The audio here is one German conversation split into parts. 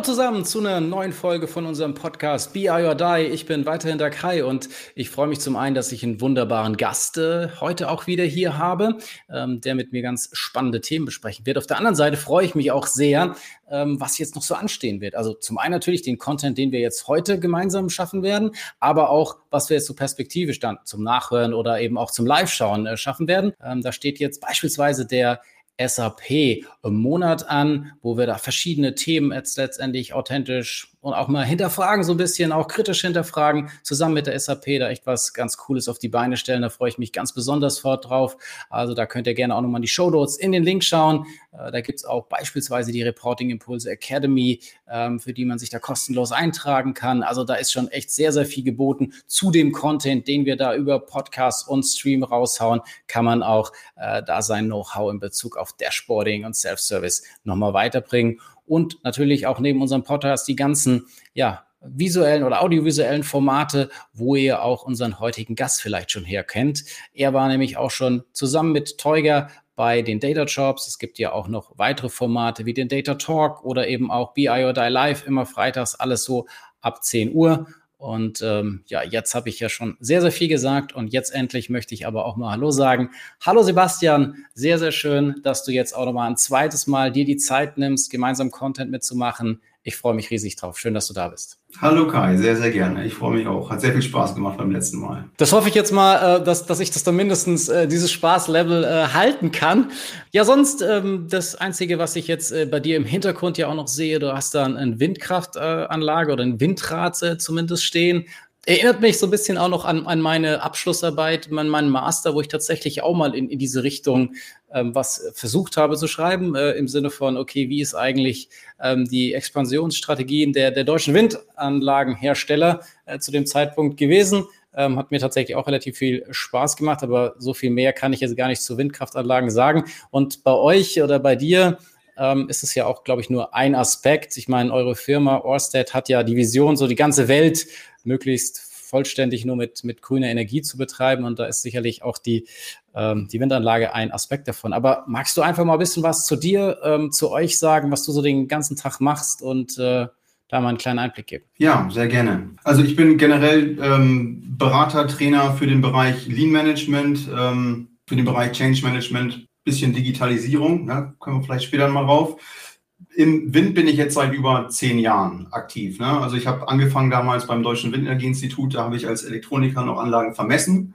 Hallo zusammen zu einer neuen Folge von unserem Podcast Be I or Die. Ich bin weiterhin der Kai und ich freue mich zum einen, dass ich einen wunderbaren Gast äh, heute auch wieder hier habe, ähm, der mit mir ganz spannende Themen besprechen wird. Auf der anderen Seite freue ich mich auch sehr, ähm, was jetzt noch so anstehen wird. Also zum einen natürlich den Content, den wir jetzt heute gemeinsam schaffen werden, aber auch, was wir jetzt so perspektivisch dann zum Nachhören oder eben auch zum Live-Schauen äh, schaffen werden. Ähm, da steht jetzt beispielsweise der SAP im Monat an, wo wir da verschiedene Themen jetzt letztendlich authentisch und auch mal hinterfragen, so ein bisschen auch kritisch hinterfragen, zusammen mit der SAP da echt was ganz Cooles auf die Beine stellen. Da freue ich mich ganz besonders fort drauf. Also da könnt ihr gerne auch nochmal in die Show Notes in den Link schauen. Äh, da gibt's auch beispielsweise die Reporting Impulse Academy, ähm, für die man sich da kostenlos eintragen kann. Also da ist schon echt sehr, sehr viel geboten. Zu dem Content, den wir da über Podcast und Stream raushauen, kann man auch äh, da sein Know-how in Bezug auf Dashboarding und Self-Service nochmal weiterbringen und natürlich auch neben unserem Podcast die ganzen, ja, visuellen oder audiovisuellen Formate, wo ihr auch unseren heutigen Gast vielleicht schon herkennt. Er war nämlich auch schon zusammen mit Teuger bei den Data Jobs. Es gibt ja auch noch weitere Formate wie den Data Talk oder eben auch BI or Die Live, immer freitags, alles so ab 10 Uhr. Und ähm, ja, jetzt habe ich ja schon sehr, sehr viel gesagt und jetzt endlich möchte ich aber auch mal Hallo sagen. Hallo Sebastian, sehr, sehr schön, dass du jetzt auch noch mal ein zweites Mal dir die Zeit nimmst, gemeinsam Content mitzumachen. Ich freue mich riesig drauf. Schön, dass du da bist. Hallo Kai, sehr, sehr gerne. Ich freue mich auch. Hat sehr viel Spaß gemacht beim letzten Mal. Das hoffe ich jetzt mal, äh, dass, dass ich das dann mindestens äh, dieses Spaßlevel äh, halten kann. Ja, sonst ähm, das Einzige, was ich jetzt bei dir im Hintergrund ja auch noch sehe, du hast da eine Windkraftanlage oder ein Windrad zumindest stehen. Erinnert mich so ein bisschen auch noch an, an meine Abschlussarbeit, an meinen Master, wo ich tatsächlich auch mal in, in diese Richtung was versucht habe zu schreiben, äh, im Sinne von, okay, wie ist eigentlich ähm, die Expansionsstrategien der, der deutschen Windanlagenhersteller äh, zu dem Zeitpunkt gewesen? Ähm, hat mir tatsächlich auch relativ viel Spaß gemacht, aber so viel mehr kann ich jetzt gar nicht zu Windkraftanlagen sagen. Und bei euch oder bei dir ähm, ist es ja auch, glaube ich, nur ein Aspekt. Ich meine, eure Firma Orsted hat ja die Vision, so die ganze Welt möglichst vollständig nur mit, mit grüner Energie zu betreiben. Und da ist sicherlich auch die, ähm, die Windanlage ein Aspekt davon. Aber magst du einfach mal ein bisschen was zu dir, ähm, zu euch sagen, was du so den ganzen Tag machst und äh, da mal einen kleinen Einblick geben? Ja, sehr gerne. Also ich bin generell ähm, Berater, Trainer für den Bereich Lean Management, ähm, für den Bereich Change Management, bisschen Digitalisierung, ne? können wir vielleicht später mal rauf im Wind bin ich jetzt seit über zehn Jahren aktiv. Ne? Also ich habe angefangen damals beim Deutschen Windenergieinstitut, da habe ich als Elektroniker noch Anlagen vermessen,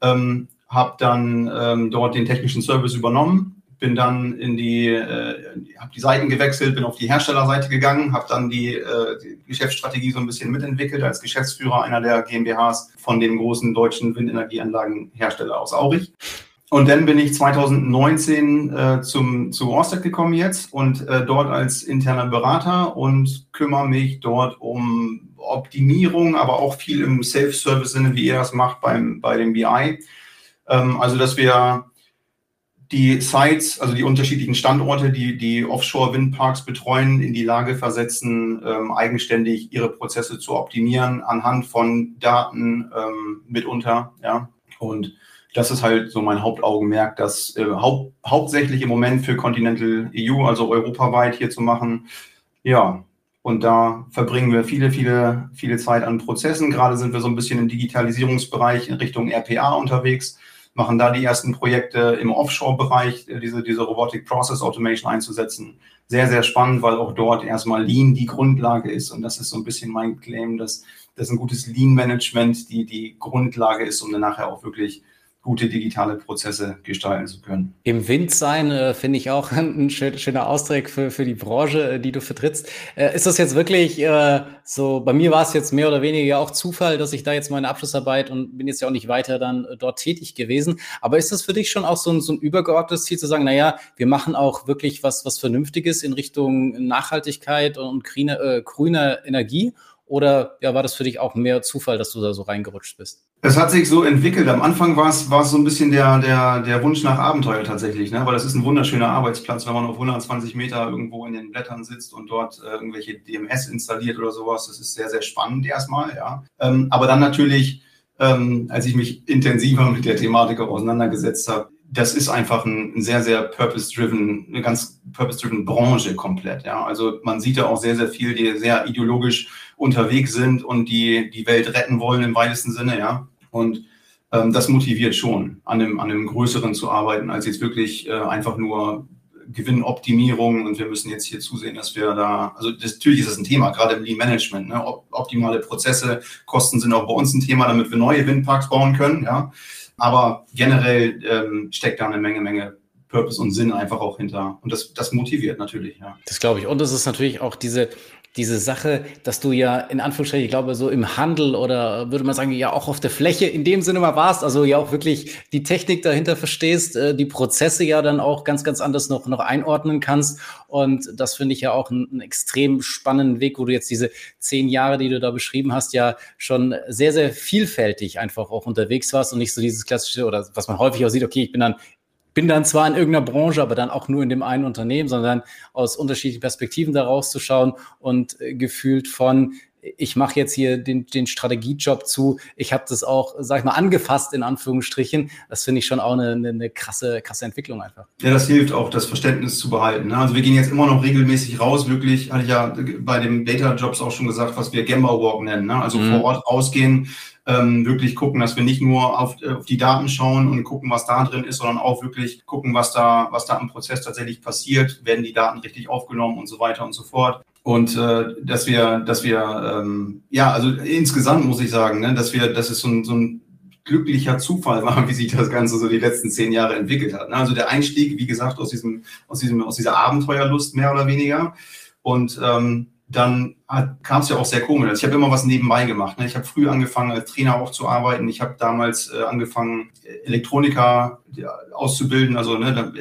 ähm, habe dann ähm, dort den technischen Service übernommen, bin dann in die, äh, habe die Seiten gewechselt, bin auf die Herstellerseite gegangen, habe dann die, äh, die, Geschäftsstrategie so ein bisschen mitentwickelt als Geschäftsführer einer der GmbHs von dem großen deutschen Windenergieanlagenhersteller aus Aurich. Und dann bin ich 2019 äh, zum, zu Orsted gekommen jetzt und äh, dort als interner Berater und kümmere mich dort um Optimierung, aber auch viel im Self-Service-Sinne, wie ihr das macht beim, bei dem BI. Ähm, also, dass wir die Sites, also die unterschiedlichen Standorte, die die Offshore-Windparks betreuen, in die Lage versetzen, ähm, eigenständig ihre Prozesse zu optimieren anhand von Daten ähm, mitunter. Ja. Und das ist halt so mein Hauptaugenmerk, das äh, hau hauptsächlich im Moment für Continental EU, also europaweit hier zu machen. Ja, und da verbringen wir viele, viele, viele Zeit an Prozessen. Gerade sind wir so ein bisschen im Digitalisierungsbereich in Richtung RPA unterwegs, machen da die ersten Projekte im Offshore-Bereich, äh, diese, diese Robotic Process Automation einzusetzen. Sehr, sehr spannend, weil auch dort erstmal Lean die Grundlage ist. Und das ist so ein bisschen mein Claim, dass, dass ein gutes Lean-Management die, die Grundlage ist, um dann nachher auch wirklich gute digitale Prozesse gestalten zu können. Im Wind sein äh, finde ich auch ein schöner Ausdruck für, für die Branche, äh, die du vertrittst. Äh, ist das jetzt wirklich äh, so, bei mir war es jetzt mehr oder weniger auch Zufall, dass ich da jetzt meine Abschlussarbeit und bin jetzt ja auch nicht weiter dann äh, dort tätig gewesen. Aber ist das für dich schon auch so ein, so ein übergeordnetes Ziel zu sagen, naja, wir machen auch wirklich was, was Vernünftiges in Richtung Nachhaltigkeit und grüne, äh, grüner Energie? Oder ja, war das für dich auch mehr Zufall, dass du da so reingerutscht bist? Es hat sich so entwickelt. Am Anfang war es, war es so ein bisschen der, der, der Wunsch nach Abenteuer tatsächlich, ne? weil das ist ein wunderschöner Arbeitsplatz, wenn man auf 120 Meter irgendwo in den Blättern sitzt und dort äh, irgendwelche DMS installiert oder sowas. Das ist sehr, sehr spannend erstmal, ja. Ähm, aber dann natürlich ähm, als ich mich intensiver mit der Thematik auch auseinandergesetzt habe. Das ist einfach ein, sehr, sehr purpose-driven, eine ganz purpose-driven Branche komplett. Ja, also man sieht da auch sehr, sehr viel, die sehr ideologisch unterwegs sind und die die Welt retten wollen im weitesten Sinne. Ja, und ähm, das motiviert schon, an einem, an einem größeren zu arbeiten, als jetzt wirklich äh, einfach nur Gewinnoptimierung und wir müssen jetzt hier zusehen, dass wir da, also das, natürlich ist das ein Thema, gerade im Lean Management, ne? optimale Prozesse, Kosten sind auch bei uns ein Thema, damit wir neue Windparks bauen können, ja. Aber generell ähm, steckt da eine Menge, Menge Purpose und Sinn einfach auch hinter. Und das, das motiviert natürlich, ja. Das glaube ich. Und es ist natürlich auch diese, diese Sache, dass du ja in Anführungsstrichen, ich glaube, so im Handel oder würde man sagen, ja auch auf der Fläche in dem Sinne mal warst, also ja auch wirklich die Technik dahinter verstehst, äh, die Prozesse ja dann auch ganz, ganz anders noch, noch einordnen kannst. Und das finde ich ja auch einen, einen extrem spannenden Weg, wo du jetzt diese zehn Jahre, die du da beschrieben hast, ja schon sehr, sehr vielfältig einfach auch unterwegs warst und nicht so dieses klassische oder was man häufig auch sieht, okay, ich bin dann bin dann zwar in irgendeiner Branche, aber dann auch nur in dem einen Unternehmen, sondern aus unterschiedlichen Perspektiven da rauszuschauen und äh, gefühlt von ich mache jetzt hier den, den Strategiejob zu. Ich habe das auch, sag ich mal, angefasst in Anführungsstrichen. Das finde ich schon auch eine, eine, eine, krasse, krasse Entwicklung einfach. Ja, das hilft auch, das Verständnis zu behalten. Ne? Also wir gehen jetzt immer noch regelmäßig raus, wirklich, hatte ich ja bei den Data-Jobs auch schon gesagt, was wir Gemba Walk nennen. Ne? Also mhm. vor Ort rausgehen, ähm, wirklich gucken, dass wir nicht nur auf, äh, auf die Daten schauen und gucken, was da drin ist, sondern auch wirklich gucken, was da, was da im Prozess tatsächlich passiert, werden die Daten richtig aufgenommen und so weiter und so fort. Und äh, dass wir, dass wir, ähm, ja, also insgesamt muss ich sagen, ne, dass wir, dass es so ein, so ein glücklicher Zufall war, wie sich das Ganze so die letzten zehn Jahre entwickelt hat. Ne? Also der Einstieg, wie gesagt, aus diesem, aus diesem, aus dieser Abenteuerlust mehr oder weniger. Und ähm, dann kam es ja auch sehr komisch. Also ich habe immer was nebenbei gemacht. Ne? Ich habe früh angefangen, als Trainer auch zu arbeiten. Ich habe damals äh, angefangen, Elektroniker auszubilden, also ne,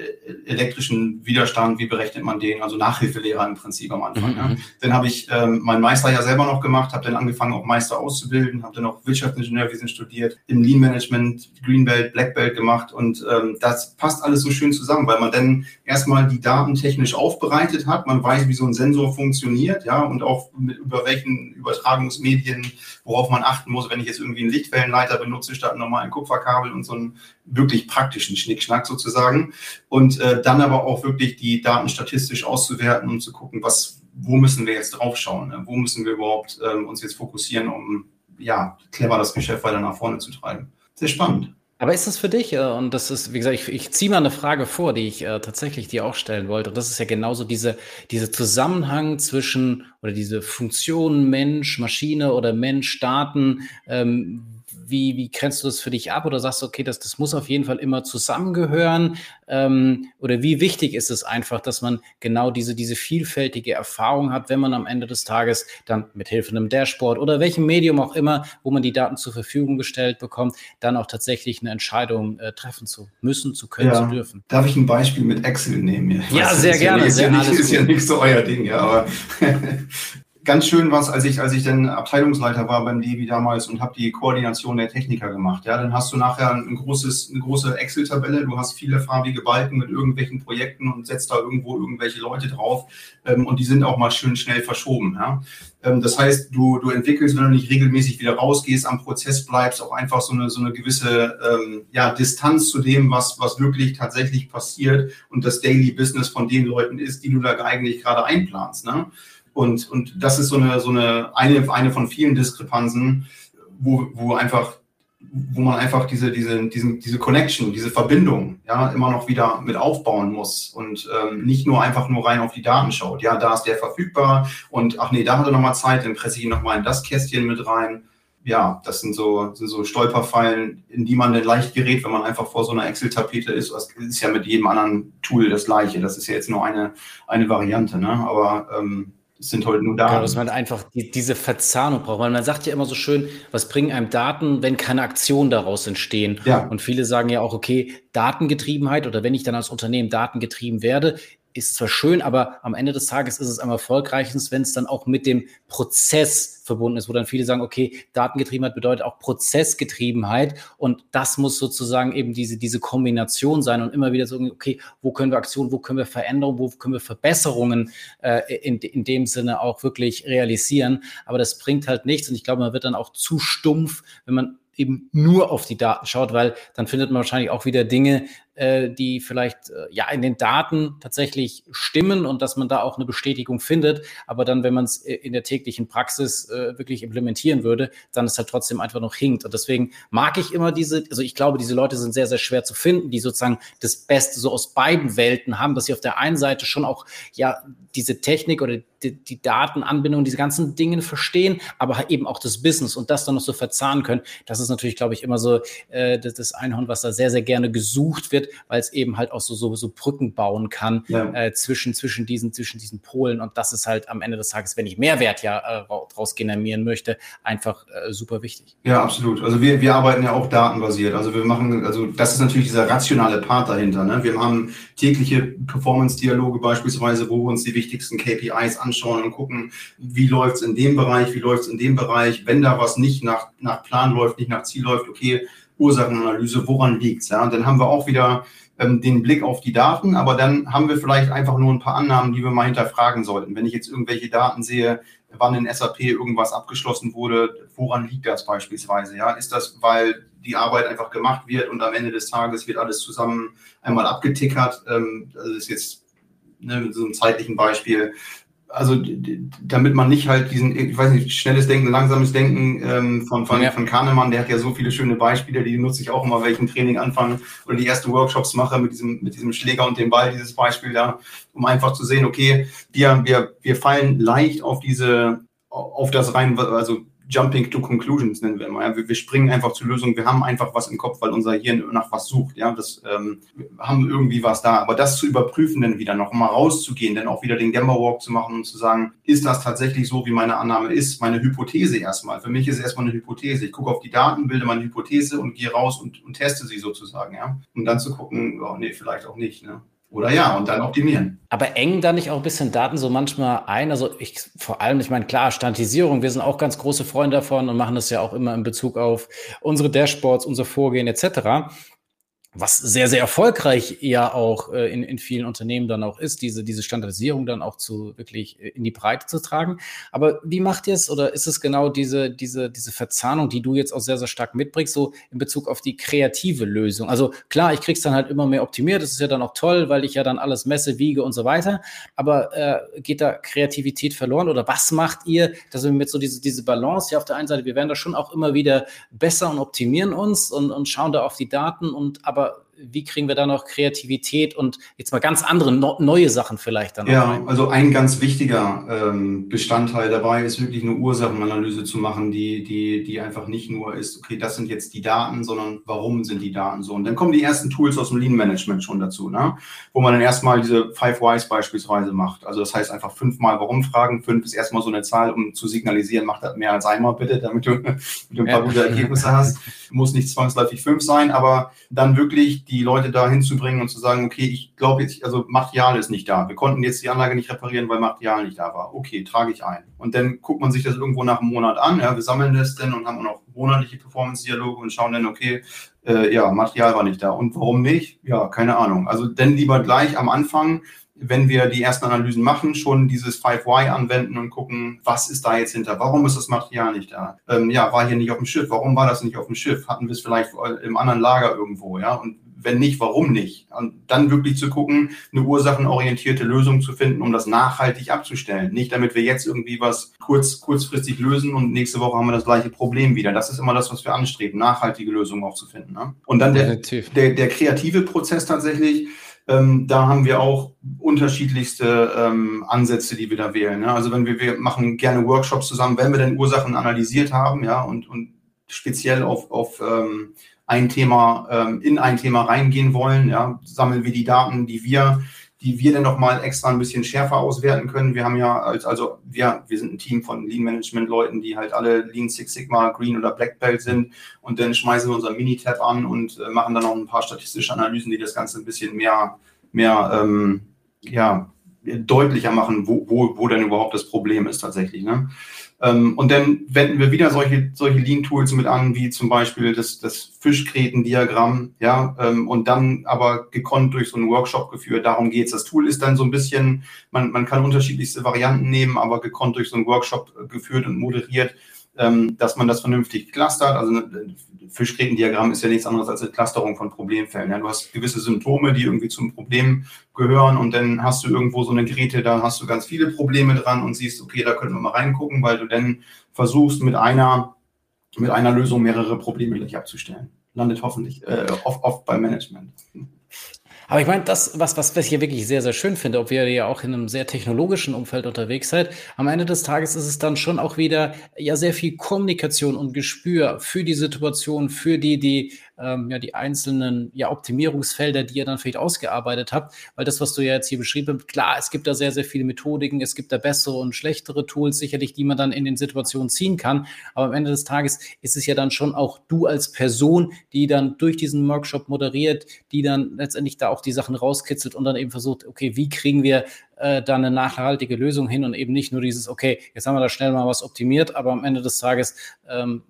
elektrischen Widerstand, wie berechnet man den, also Nachhilfelehrer im Prinzip am Anfang. Mhm. Ja. Mhm. Dann habe ich ähm, meinen Meister ja selber noch gemacht, habe dann angefangen, auch Meister auszubilden, habe dann auch Wirtschaftsingenieurwesen studiert, im Lean Management, Green Belt, Black Belt gemacht und ähm, das passt alles so schön zusammen, weil man dann erstmal die Daten technisch aufbereitet hat, man weiß, wie so ein Sensor funktioniert, ja, und auch mit, über welchen Übertragungsmedien, worauf man achten muss, wenn ich jetzt irgendwie einen Lichtwellenleiter benutze statt normalen Kupferkabel und so einen wirklich praktischen Schnickschnack sozusagen. Und äh, dann aber auch wirklich die Daten statistisch auszuwerten und zu gucken, was, wo müssen wir jetzt draufschauen, ne? wo müssen wir überhaupt ähm, uns jetzt fokussieren, um ja, clever das Geschäft weiter nach vorne zu treiben. Sehr spannend. Aber ist das für dich, äh, und das ist, wie gesagt, ich, ich ziehe mal eine Frage vor, die ich äh, tatsächlich dir auch stellen wollte. Und das ist ja genauso diese, diese Zusammenhang zwischen oder diese Funktion Mensch, Maschine oder Mensch, Daten. Ähm, wie, wie grenzt du das für dich ab oder sagst du, okay, das, das muss auf jeden Fall immer zusammengehören? Ähm, oder wie wichtig ist es einfach, dass man genau diese, diese vielfältige Erfahrung hat, wenn man am Ende des Tages dann mit Hilfe einem Dashboard oder welchem Medium auch immer, wo man die Daten zur Verfügung gestellt bekommt, dann auch tatsächlich eine Entscheidung äh, treffen zu müssen, zu können, ja. zu dürfen? Darf ich ein Beispiel mit Excel nehmen? Ja, weiß, sehr gerne. Ja, ist, sehr ja nicht, ist ja nicht so euer Ding, ja, aber ganz schön war es, als ich, als ich dann Abteilungsleiter war beim Devi damals und habe die Koordination der Techniker gemacht. Ja, dann hast du nachher ein großes, eine große Excel-Tabelle, du hast viele farbige Balken mit irgendwelchen Projekten und setzt da irgendwo irgendwelche Leute drauf ähm, und die sind auch mal schön schnell verschoben. Ja. Ähm, das heißt, du, du entwickelst, wenn du nicht regelmäßig wieder rausgehst, am Prozess bleibst, auch einfach so eine, so eine gewisse ähm, ja, Distanz zu dem, was, was wirklich tatsächlich passiert und das Daily Business von den Leuten ist, die du da eigentlich gerade einplanst. Ne? Und, und das ist so eine, so eine, eine, eine von vielen Diskrepanzen, wo, wo einfach, wo man einfach diese, diese, diesen, diese Connection, diese Verbindung, ja, immer noch wieder mit aufbauen muss und ähm, nicht nur einfach nur rein auf die Daten schaut. Ja, da ist der verfügbar und ach nee, da hat er nochmal Zeit, dann presse ich ihn nochmal in das Kästchen mit rein. Ja, das sind so, sind so Stolperfallen, in die man dann leicht gerät, wenn man einfach vor so einer Excel-Tapete ist. Das ist ja mit jedem anderen Tool das gleiche. Das ist ja jetzt nur eine, eine Variante, ne? Aber ähm, sind heute nur Daten. Genau, dass man einfach die, diese Verzahnung braucht. Weil man sagt ja immer so schön, was bringen einem Daten, wenn keine Aktionen daraus entstehen? Ja. Und viele sagen ja auch, okay, Datengetriebenheit oder wenn ich dann als Unternehmen datengetrieben werde, ist zwar schön, aber am Ende des Tages ist es am erfolgreichsten, wenn es dann auch mit dem Prozess verbunden ist, wo dann viele sagen, okay, Datengetriebenheit bedeutet auch Prozessgetriebenheit und das muss sozusagen eben diese, diese Kombination sein und immer wieder so, okay, wo können wir Aktionen, wo können wir Veränderungen, wo können wir Verbesserungen äh, in, in dem Sinne auch wirklich realisieren, aber das bringt halt nichts und ich glaube, man wird dann auch zu stumpf, wenn man eben nur auf die Daten schaut, weil dann findet man wahrscheinlich auch wieder Dinge, äh, die vielleicht äh, ja in den Daten tatsächlich stimmen und dass man da auch eine Bestätigung findet. Aber dann, wenn man es äh, in der täglichen Praxis äh, wirklich implementieren würde, dann ist halt trotzdem einfach noch hinkt. Und deswegen mag ich immer diese, also ich glaube, diese Leute sind sehr, sehr schwer zu finden, die sozusagen das Beste so aus beiden Welten haben, dass sie auf der einen Seite schon auch ja diese Technik oder die, die Datenanbindung, diese ganzen Dinge verstehen, aber eben auch das Business und das dann noch so verzahnen können. Das ist natürlich, glaube ich, immer so äh, das, das Einhorn, was da sehr, sehr gerne gesucht wird, weil es eben halt auch so, so, so Brücken bauen kann ja. äh, zwischen, zwischen, diesen, zwischen diesen Polen. Und das ist halt am Ende des Tages, wenn ich Mehrwert ja äh, raus generieren möchte, einfach äh, super wichtig. Ja, absolut. Also wir, wir arbeiten ja auch datenbasiert. Also wir machen, also das ist natürlich dieser rationale Part dahinter. Ne? Wir haben tägliche Performance-Dialoge beispielsweise, wo wir uns die wichtigsten KPIs anschauen und gucken, wie läuft es in dem Bereich, wie läuft es in dem Bereich. Wenn da was nicht nach, nach Plan läuft, nicht nach Ziel läuft, okay, Ursachenanalyse, woran liegt's? Ja? Und dann haben wir auch wieder ähm, den Blick auf die Daten, aber dann haben wir vielleicht einfach nur ein paar Annahmen, die wir mal hinterfragen sollten. Wenn ich jetzt irgendwelche Daten sehe, wann in SAP irgendwas abgeschlossen wurde, woran liegt das beispielsweise? Ja, ist das, weil die Arbeit einfach gemacht wird und am Ende des Tages wird alles zusammen einmal abgetickert? Ähm, das ist jetzt ne, mit so einem zeitlichen Beispiel also damit man nicht halt diesen, ich weiß nicht, schnelles Denken, langsames Denken ähm, von, von, ja. von Kahnemann, der hat ja so viele schöne Beispiele, die nutze ich auch immer, welchen Training anfangen oder die ersten Workshops mache mit diesem, mit diesem Schläger und dem Ball, dieses Beispiel da, um einfach zu sehen, okay, wir, wir, wir fallen leicht auf diese, auf das rein, also Jumping to Conclusions nennen wir immer. Ja. Wir, wir, springen einfach zur Lösung. Wir haben einfach was im Kopf, weil unser Hirn nach was sucht. Ja, das ähm, haben irgendwie was da. Aber das zu überprüfen, dann wieder noch mal rauszugehen, dann auch wieder den Gamma Walk zu machen und zu sagen, ist das tatsächlich so, wie meine Annahme ist? Meine Hypothese erstmal. Für mich ist es erstmal eine Hypothese. Ich gucke auf die Daten, bilde meine Hypothese und gehe raus und, und teste sie sozusagen. Ja, um dann zu gucken, oh nee, vielleicht auch nicht. Ne? Oder ja, und dann optimieren. Aber engen da nicht auch ein bisschen Daten so manchmal ein? Also ich vor allem, ich meine, klar, Standardisierung, wir sind auch ganz große Freunde davon und machen das ja auch immer in Bezug auf unsere Dashboards, unser Vorgehen etc was sehr, sehr erfolgreich ja auch äh, in, in vielen Unternehmen dann auch ist, diese, diese Standardisierung dann auch zu wirklich äh, in die Breite zu tragen. Aber wie macht ihr es oder ist es genau diese, diese, diese Verzahnung, die du jetzt auch sehr, sehr stark mitbringst, so in Bezug auf die kreative Lösung? Also klar, ich krieg's dann halt immer mehr optimiert, das ist ja dann auch toll, weil ich ja dann alles messe, wiege und so weiter. Aber äh, geht da Kreativität verloren oder was macht ihr, dass wir mit so diese, diese Balance hier auf der einen Seite, wir werden da schon auch immer wieder besser und optimieren uns und, und schauen da auf die Daten und aber wie kriegen wir da noch Kreativität und jetzt mal ganz andere, no, neue Sachen vielleicht dann? Ja, rein? also ein ganz wichtiger ähm, Bestandteil dabei ist wirklich eine Ursachenanalyse zu machen, die, die, die einfach nicht nur ist, okay, das sind jetzt die Daten, sondern warum sind die Daten so? Und dann kommen die ersten Tools aus dem Lean Management schon dazu, ne? wo man dann erstmal diese Five Whys beispielsweise macht. Also das heißt einfach fünfmal Warum fragen. Fünf ist erstmal so eine Zahl, um zu signalisieren, mach das mehr als einmal bitte, damit du, damit du ein paar ja. gute Ergebnisse hast. Muss nicht zwangsläufig fünf sein, aber dann wirklich die Leute da hinzubringen und zu sagen, okay, ich glaube jetzt, also Material ist nicht da. Wir konnten jetzt die Anlage nicht reparieren, weil Material nicht da war. Okay, trage ich ein. Und dann guckt man sich das irgendwo nach einem Monat an. Ja, wir sammeln das dann und haben auch noch monatliche Performance-Dialoge und schauen dann, okay, äh, ja, Material war nicht da. Und warum nicht? Ja, keine Ahnung. Also dann lieber gleich am Anfang wenn wir die ersten Analysen machen, schon dieses 5Y anwenden und gucken, was ist da jetzt hinter? Warum ist das Material nicht da? Ähm, ja, war hier nicht auf dem Schiff. Warum war das nicht auf dem Schiff? Hatten wir es vielleicht im anderen Lager irgendwo? Ja, und wenn nicht, warum nicht? Und dann wirklich zu gucken, eine ursachenorientierte Lösung zu finden, um das nachhaltig abzustellen. Nicht damit wir jetzt irgendwie was kurz, kurzfristig lösen und nächste Woche haben wir das gleiche Problem wieder. Das ist immer das, was wir anstreben, nachhaltige Lösungen auch zu finden. Ne? Und dann der, der, der kreative Prozess tatsächlich, ähm, da haben wir auch unterschiedlichste ähm, Ansätze, die wir da wählen. Ne? Also wenn wir, wir machen gerne Workshops zusammen, wenn wir denn Ursachen analysiert haben, ja, und, und speziell auf, auf ähm, ein Thema, ähm, in ein Thema reingehen wollen, ja, sammeln wir die Daten, die wir, die wir dann nochmal extra ein bisschen schärfer auswerten können. Wir haben ja, als, also wir, wir sind ein Team von Lean Management Leuten, die halt alle Lean Six Sigma, Green oder Black Belt sind und dann schmeißen wir unser Minitab an und äh, machen dann noch ein paar statistische Analysen, die das Ganze ein bisschen mehr, mehr, ähm, ja, deutlicher machen, wo, wo, wo denn überhaupt das Problem ist tatsächlich. Ne? Ähm, und dann wenden wir wieder solche, solche Lean-Tools mit an, wie zum Beispiel das, das Fischgräten-Diagramm, ja, ähm, und dann aber gekonnt durch so einen Workshop geführt. Darum geht's. Das Tool ist dann so ein bisschen, man, man kann unterschiedlichste Varianten nehmen, aber gekonnt durch so einen Workshop geführt und moderiert dass man das vernünftig clustert. Also ein Fischgrätendiagramm ist ja nichts anderes als eine Clusterung von Problemfällen. Ja, du hast gewisse Symptome, die irgendwie zum Problem gehören und dann hast du irgendwo so eine Geräte, da hast du ganz viele Probleme dran und siehst, okay, da können wir mal reingucken, weil du dann versuchst mit einer, mit einer Lösung mehrere Probleme gleich abzustellen. Landet hoffentlich äh, oft, oft beim Management. Aber ich meine, das, was, was ich hier wirklich sehr, sehr schön finde, ob wir ja auch in einem sehr technologischen Umfeld unterwegs seid, am Ende des Tages ist es dann schon auch wieder ja sehr viel Kommunikation und Gespür für die Situation, für die, die ähm, ja die einzelnen ja, Optimierungsfelder, die ihr dann vielleicht ausgearbeitet habt. Weil das, was du ja jetzt hier beschrieben hast, klar, es gibt da sehr, sehr viele Methodiken, es gibt da bessere und schlechtere Tools, sicherlich, die man dann in den Situationen ziehen kann. Aber am Ende des Tages ist es ja dann schon auch du als Person, die dann durch diesen Workshop moderiert, die dann letztendlich da auch die Sachen rauskitzelt und dann eben versucht, okay, wie kriegen wir äh, da eine nachhaltige Lösung hin und eben nicht nur dieses, okay, jetzt haben wir da schnell mal was optimiert, aber am Ende des Tages ähm,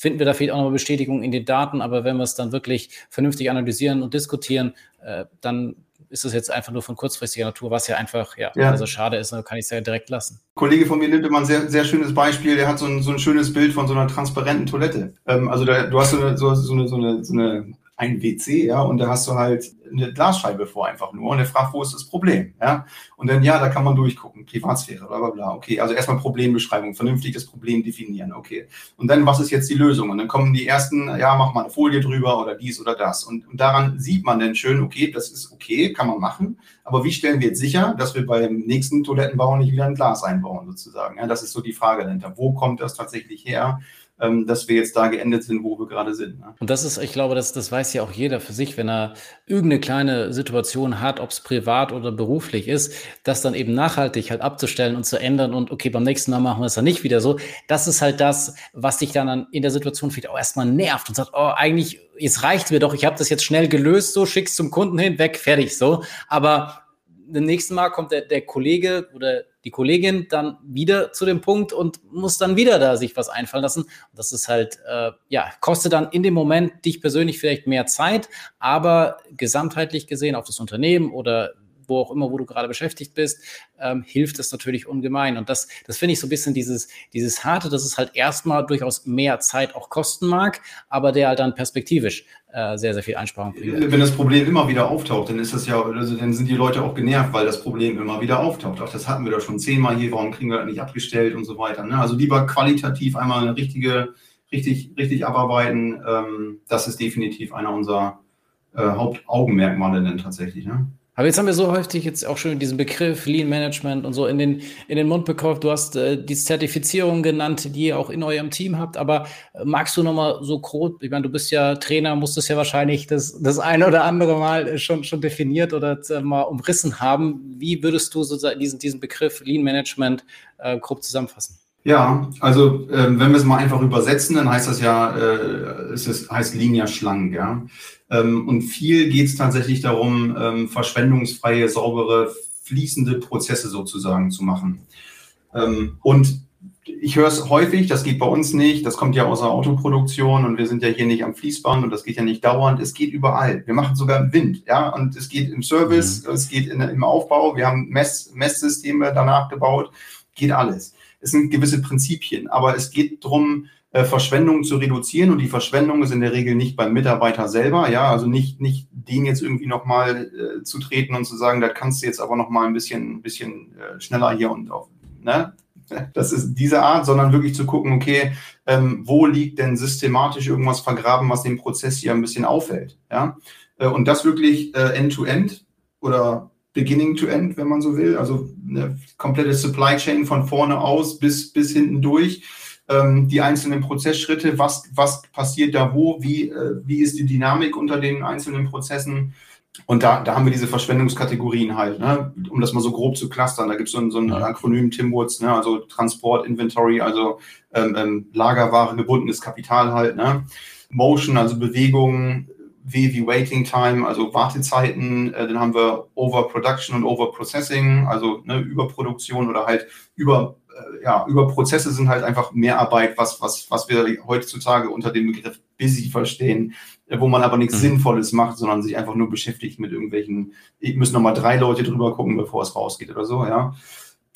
finden wir da vielleicht auch noch Bestätigung in den Daten, aber wenn wir es dann wirklich vernünftig analysieren und diskutieren, äh, dann ist es jetzt einfach nur von kurzfristiger Natur, was ja einfach, ja, ja. also schade ist, dann kann ich es ja direkt lassen. Ein Kollege von mir nimmt immer ein sehr, sehr schönes Beispiel, der hat so ein, so ein schönes Bild von so einer transparenten Toilette. Ähm, also da, du hast so eine, so, so eine, so eine, so eine ein WC, ja, und da hast du halt eine Glasscheibe vor einfach nur und er fragt, wo ist das Problem, ja, und dann, ja, da kann man durchgucken, Privatsphäre, bla, bla, bla, okay, also erstmal Problembeschreibung, vernünftig das Problem definieren, okay, und dann, was ist jetzt die Lösung, und dann kommen die ersten, ja, mach mal eine Folie drüber oder dies oder das, und, und daran sieht man dann schön, okay, das ist okay, kann man machen, aber wie stellen wir jetzt sicher, dass wir beim nächsten Toilettenbau nicht wieder ein Glas einbauen, sozusagen, ja, das ist so die Frage dahinter, wo kommt das tatsächlich her, dass wir jetzt da geendet sind, wo wir gerade sind. Ne? Und das ist, ich glaube, das, das weiß ja auch jeder für sich, wenn er irgendeine kleine Situation hat, ob es privat oder beruflich ist, das dann eben nachhaltig halt abzustellen und zu ändern und okay, beim nächsten Mal machen wir es dann nicht wieder so. Das ist halt das, was dich dann in der Situation vielleicht auch erstmal nervt und sagt, oh, eigentlich, jetzt reicht mir doch, ich habe das jetzt schnell gelöst, so schick's zum Kunden hin, weg, fertig, so. Aber beim nächsten Mal kommt der, der Kollege oder die Kollegin dann wieder zu dem Punkt und muss dann wieder da sich was einfallen lassen. Und das ist halt, äh, ja, kostet dann in dem Moment dich persönlich vielleicht mehr Zeit, aber gesamtheitlich gesehen auf das Unternehmen oder wo auch immer, wo du gerade beschäftigt bist, ähm, hilft es natürlich ungemein. Und das, das finde ich so ein bisschen dieses, dieses Harte, dass es halt erstmal durchaus mehr Zeit auch kosten mag, aber der halt dann perspektivisch äh, sehr, sehr viel Einsparung bringt. Wenn das Problem immer wieder auftaucht, dann ist das ja, also dann sind die Leute auch genervt, weil das Problem immer wieder auftaucht. Ach, das hatten wir doch schon zehnmal hier, warum kriegen wir das nicht abgestellt und so weiter. Ne? Also lieber qualitativ einmal eine richtige, richtig, richtig abarbeiten. Ähm, das ist definitiv einer unserer äh, Hauptaugenmerkmale denn tatsächlich. Ne? Aber jetzt haben wir so häufig jetzt auch schon diesen Begriff Lean Management und so in den, in den Mund bekommen. Du hast äh, die Zertifizierung genannt, die ihr auch in eurem Team habt. Aber äh, magst du nochmal so grob, ich meine, du bist ja Trainer, musstest ja wahrscheinlich das, das eine oder andere Mal äh, schon, schon definiert oder äh, mal umrissen haben. Wie würdest du sozusagen diesen, diesen Begriff Lean Management äh, grob zusammenfassen? Ja, also äh, wenn wir es mal einfach übersetzen, dann heißt das ja, äh, es ist, heißt Lean ja schlank, ja. Ähm, und viel geht es tatsächlich darum, ähm, verschwendungsfreie, saubere, fließende Prozesse sozusagen zu machen. Ähm, und ich höre es häufig, das geht bei uns nicht, das kommt ja aus der Autoproduktion und wir sind ja hier nicht am Fließband und das geht ja nicht dauernd, es geht überall. Wir machen sogar im Wind, ja, und es geht im Service, mhm. es geht in, im Aufbau, wir haben Mess, Messsysteme danach gebaut, geht alles. Es sind gewisse Prinzipien, aber es geht darum, äh, Verschwendung zu reduzieren und die Verschwendung ist in der Regel nicht beim Mitarbeiter selber, ja, also nicht, nicht den jetzt irgendwie nochmal äh, zu treten und zu sagen, das kannst du jetzt aber nochmal ein bisschen, ein bisschen äh, schneller hier und auf, ne? Das ist diese Art, sondern wirklich zu gucken, okay, ähm, wo liegt denn systematisch irgendwas vergraben, was den Prozess hier ein bisschen auffällt, ja? Äh, und das wirklich äh, end-to-end -end oder beginning to end, wenn man so will, also eine komplette Supply Chain von vorne aus bis, bis hinten durch ähm, die einzelnen Prozessschritte, was, was passiert da wo, wie, äh, wie ist die Dynamik unter den einzelnen Prozessen. Und da, da haben wir diese Verschwendungskategorien halt, ne? um das mal so grob zu clustern. Da gibt es so ein, so ein Akronym Timwoods, ne? also Transport, Inventory, also ähm, ähm, Lagerware, gebundenes Kapital halt. Ne? Motion, also Bewegung, W wie Waiting Time, also Wartezeiten. Äh, dann haben wir Overproduction und Overprocessing, also ne, Überproduktion oder halt über äh, ja, über Prozesse sind halt einfach Mehrarbeit, was, was, was wir heutzutage unter dem Begriff busy verstehen, äh, wo man aber nichts mhm. Sinnvolles macht, sondern sich einfach nur beschäftigt mit irgendwelchen, müssen nochmal drei Leute drüber gucken, bevor es rausgeht oder so, ja.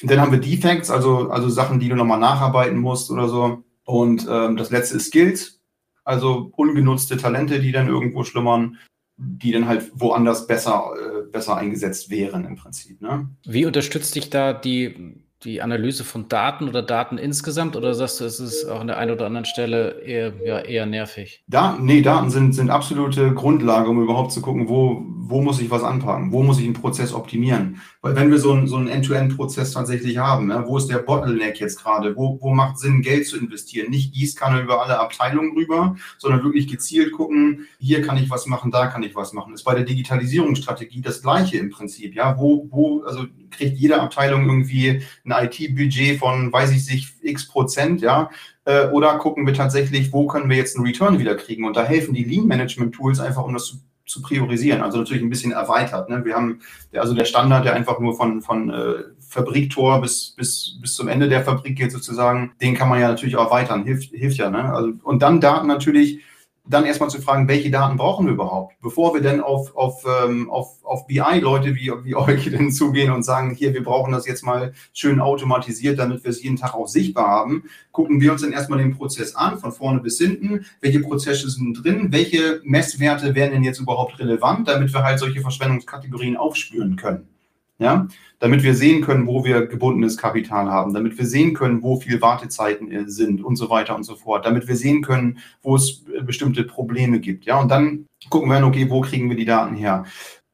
Und dann haben wir Defects, also, also Sachen, die du nochmal nacharbeiten musst oder so. Und ähm, das letzte ist Skills, also ungenutzte Talente, die dann irgendwo schlummern, die dann halt woanders besser, äh, besser eingesetzt wären im Prinzip. Ne? Wie unterstützt dich da die die Analyse von Daten oder Daten insgesamt oder sagst du, es ist auch an der einen oder anderen Stelle eher, ja, eher nervig? Da, nee, Daten sind, sind absolute Grundlage, um überhaupt zu gucken, wo, wo muss ich was anpacken, wo muss ich einen Prozess optimieren. Weil wenn wir so einen, so einen End-to-End-Prozess tatsächlich haben, ne, wo ist der Bottleneck jetzt gerade, wo, wo macht Sinn, Geld zu investieren? Nicht Gießkanne über alle Abteilungen rüber, sondern wirklich gezielt gucken, hier kann ich was machen, da kann ich was machen. Ist bei der Digitalisierungsstrategie das Gleiche im Prinzip, ja, wo, wo, also kriegt jede Abteilung irgendwie ein IT-Budget von, weiß ich nicht, x Prozent, ja, äh, oder gucken wir tatsächlich, wo können wir jetzt einen Return wieder kriegen? Und da helfen die Lean-Management-Tools einfach, um das zu, zu, priorisieren. Also natürlich ein bisschen erweitert. Ne? Wir haben also der Standard, der einfach nur von, von äh, Fabriktor bis, bis, bis zum Ende der Fabrik geht sozusagen, den kann man ja natürlich auch erweitern, hilft, hilft ja. Ne? Also, und dann Daten natürlich dann erstmal zu fragen, welche Daten brauchen wir überhaupt, bevor wir denn auf, auf, ähm, auf, auf BI-Leute wie, wie euch denn zugehen und sagen, hier, wir brauchen das jetzt mal schön automatisiert, damit wir es jeden Tag auch sichtbar haben, gucken wir uns dann erstmal den Prozess an, von vorne bis hinten, welche Prozesse sind drin, welche Messwerte wären denn jetzt überhaupt relevant, damit wir halt solche Verschwendungskategorien aufspüren können ja, damit wir sehen können, wo wir gebundenes Kapital haben, damit wir sehen können, wo viel Wartezeiten äh, sind und so weiter und so fort, damit wir sehen können, wo es äh, bestimmte Probleme gibt, ja, und dann gucken wir, okay, wo kriegen wir die Daten her?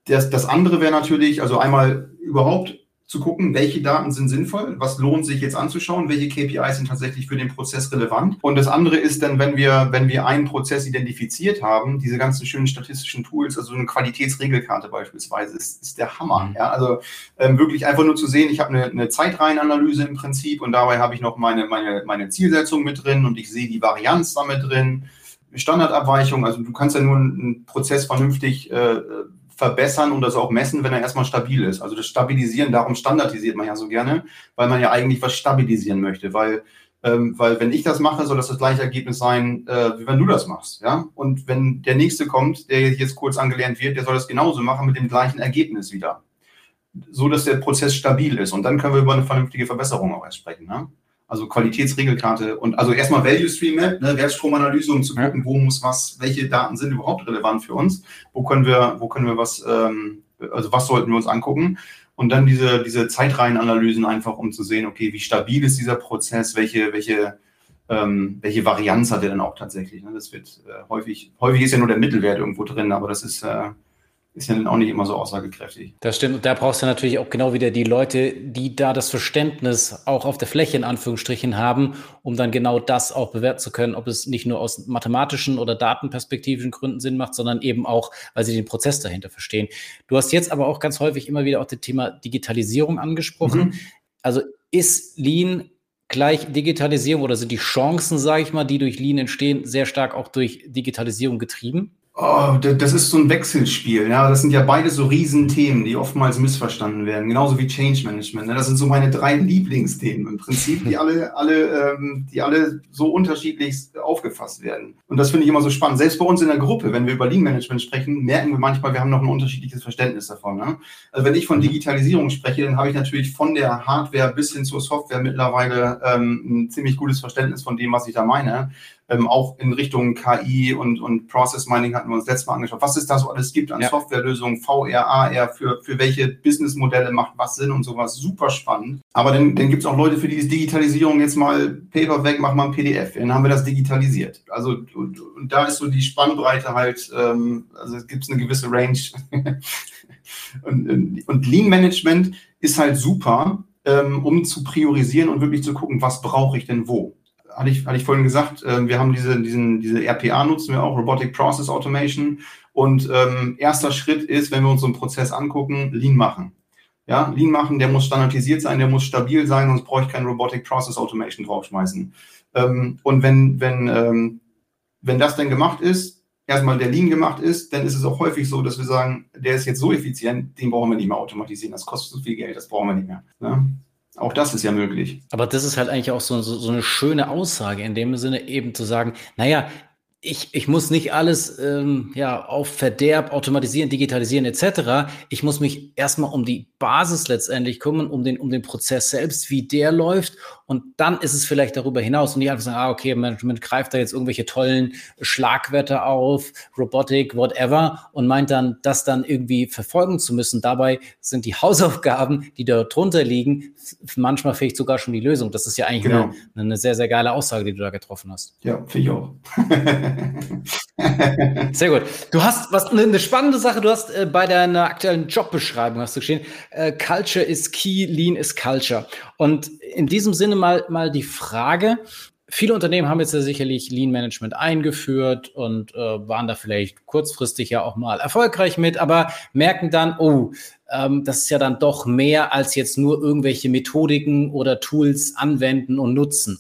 Das, das andere wäre natürlich, also einmal überhaupt zu gucken, welche Daten sind sinnvoll, was lohnt sich jetzt anzuschauen, welche KPIs sind tatsächlich für den Prozess relevant. Und das andere ist dann, wenn wir, wenn wir einen Prozess identifiziert haben, diese ganzen schönen statistischen Tools, also eine Qualitätsregelkarte beispielsweise, ist, ist der Hammer. Mhm. Ja, also ähm, wirklich einfach nur zu sehen, ich habe eine, eine Zeitreihenanalyse im Prinzip und dabei habe ich noch meine, meine, meine Zielsetzung mit drin und ich sehe die Varianz damit drin. Standardabweichung, also du kannst ja nur einen Prozess vernünftig äh, verbessern und das auch messen, wenn er erstmal stabil ist. Also das Stabilisieren, darum standardisiert man ja so gerne, weil man ja eigentlich was stabilisieren möchte, weil ähm, weil wenn ich das mache, soll das das gleiche Ergebnis sein, äh, wie wenn du das machst, ja. Und wenn der nächste kommt, der jetzt kurz angelernt wird, der soll das genauso machen mit dem gleichen Ergebnis wieder, so dass der Prozess stabil ist. Und dann können wir über eine vernünftige Verbesserung auch erst sprechen. Ne? Also Qualitätsregelkarte und also erstmal Value Stream Map, ne, Wertstromanalyse, um zu gucken, wo muss was, welche Daten sind überhaupt relevant für uns, wo können wir, wo können wir was, ähm, also was sollten wir uns angucken und dann diese, diese Zeitreihenanalysen einfach, um zu sehen, okay, wie stabil ist dieser Prozess, welche, welche, ähm, welche Varianz hat er dann auch tatsächlich. Ne? Das wird äh, häufig, häufig ist ja nur der Mittelwert irgendwo drin, aber das ist äh, ist ja dann auch nicht immer so aussagekräftig. Das stimmt. Und da brauchst du natürlich auch genau wieder die Leute, die da das Verständnis auch auf der Fläche in Anführungsstrichen haben, um dann genau das auch bewerten zu können, ob es nicht nur aus mathematischen oder datenperspektivischen Gründen Sinn macht, sondern eben auch, weil sie den Prozess dahinter verstehen. Du hast jetzt aber auch ganz häufig immer wieder auch das Thema Digitalisierung angesprochen. Mhm. Also ist Lean gleich Digitalisierung oder sind die Chancen, sage ich mal, die durch Lean entstehen, sehr stark auch durch Digitalisierung getrieben? Oh, das ist so ein Wechselspiel. Ja, das sind ja beide so Riesenthemen, die oftmals missverstanden werden. Genauso wie Change Management. Ne? Das sind so meine drei Lieblingsthemen im Prinzip, die alle, alle, ähm, die alle so unterschiedlich aufgefasst werden. Und das finde ich immer so spannend. Selbst bei uns in der Gruppe, wenn wir über Lean Management sprechen, merken wir manchmal, wir haben noch ein unterschiedliches Verständnis davon. Ne? Also wenn ich von Digitalisierung spreche, dann habe ich natürlich von der Hardware bis hin zur Software mittlerweile ähm, ein ziemlich gutes Verständnis von dem, was ich da meine ähm, auch in Richtung KI und, und Process Mining hatten wir uns letztes Mal angeschaut, was es da so alles gibt an ja. Softwarelösungen, VR, AR, für, für welche Businessmodelle macht was Sinn und sowas. Super spannend. Aber dann, dann gibt es auch Leute, für die ist Digitalisierung jetzt mal Paper weg, mach mal ein PDF. Dann haben wir das digitalisiert. Also und, und da ist so die Spannbreite halt, ähm, also es gibt eine gewisse Range. und, und Lean Management ist halt super, ähm, um zu priorisieren und wirklich zu gucken, was brauche ich denn wo hatte ich, hatte ich vorhin gesagt, äh, wir haben diese, diesen, diese RPA nutzen wir auch, Robotic Process Automation. Und ähm, erster Schritt ist, wenn wir uns so einen Prozess angucken, Lean machen. Ja, Lean machen, der muss standardisiert sein, der muss stabil sein, sonst brauche ich kein Robotic Process Automation draufschmeißen. Ähm, und wenn, wenn, ähm, wenn das dann gemacht ist, erstmal der Lean gemacht ist, dann ist es auch häufig so, dass wir sagen, der ist jetzt so effizient, den brauchen wir nicht mehr automatisieren, das kostet so viel Geld, das brauchen wir nicht mehr. Ne? Auch das ist ja möglich. Aber das ist halt eigentlich auch so, so, so eine schöne Aussage in dem Sinne, eben zu sagen, naja, ich, ich muss nicht alles ähm, ja, auf Verderb automatisieren, digitalisieren etc. Ich muss mich erstmal um die Basis letztendlich kümmern, um den, um den Prozess selbst, wie der läuft. Und dann ist es vielleicht darüber hinaus und nicht einfach sagen, ah, okay, Management greift da jetzt irgendwelche tollen Schlagwörter auf, Robotik, whatever, und meint dann, das dann irgendwie verfolgen zu müssen. Dabei sind die Hausaufgaben, die dort drunter liegen, manchmal vielleicht sogar schon die Lösung. Das ist ja eigentlich genau. eine, eine sehr, sehr geile Aussage, die du da getroffen hast. Ja, finde ich auch. Sehr gut. Du hast was eine spannende Sache. Du hast äh, bei deiner aktuellen Jobbeschreibung hast du geschrieben, äh, Culture is key, Lean is Culture. Und in diesem Sinne mal mal die Frage: Viele Unternehmen haben jetzt ja sicherlich Lean Management eingeführt und äh, waren da vielleicht kurzfristig ja auch mal erfolgreich mit, aber merken dann, oh, ähm, das ist ja dann doch mehr als jetzt nur irgendwelche Methodiken oder Tools anwenden und nutzen.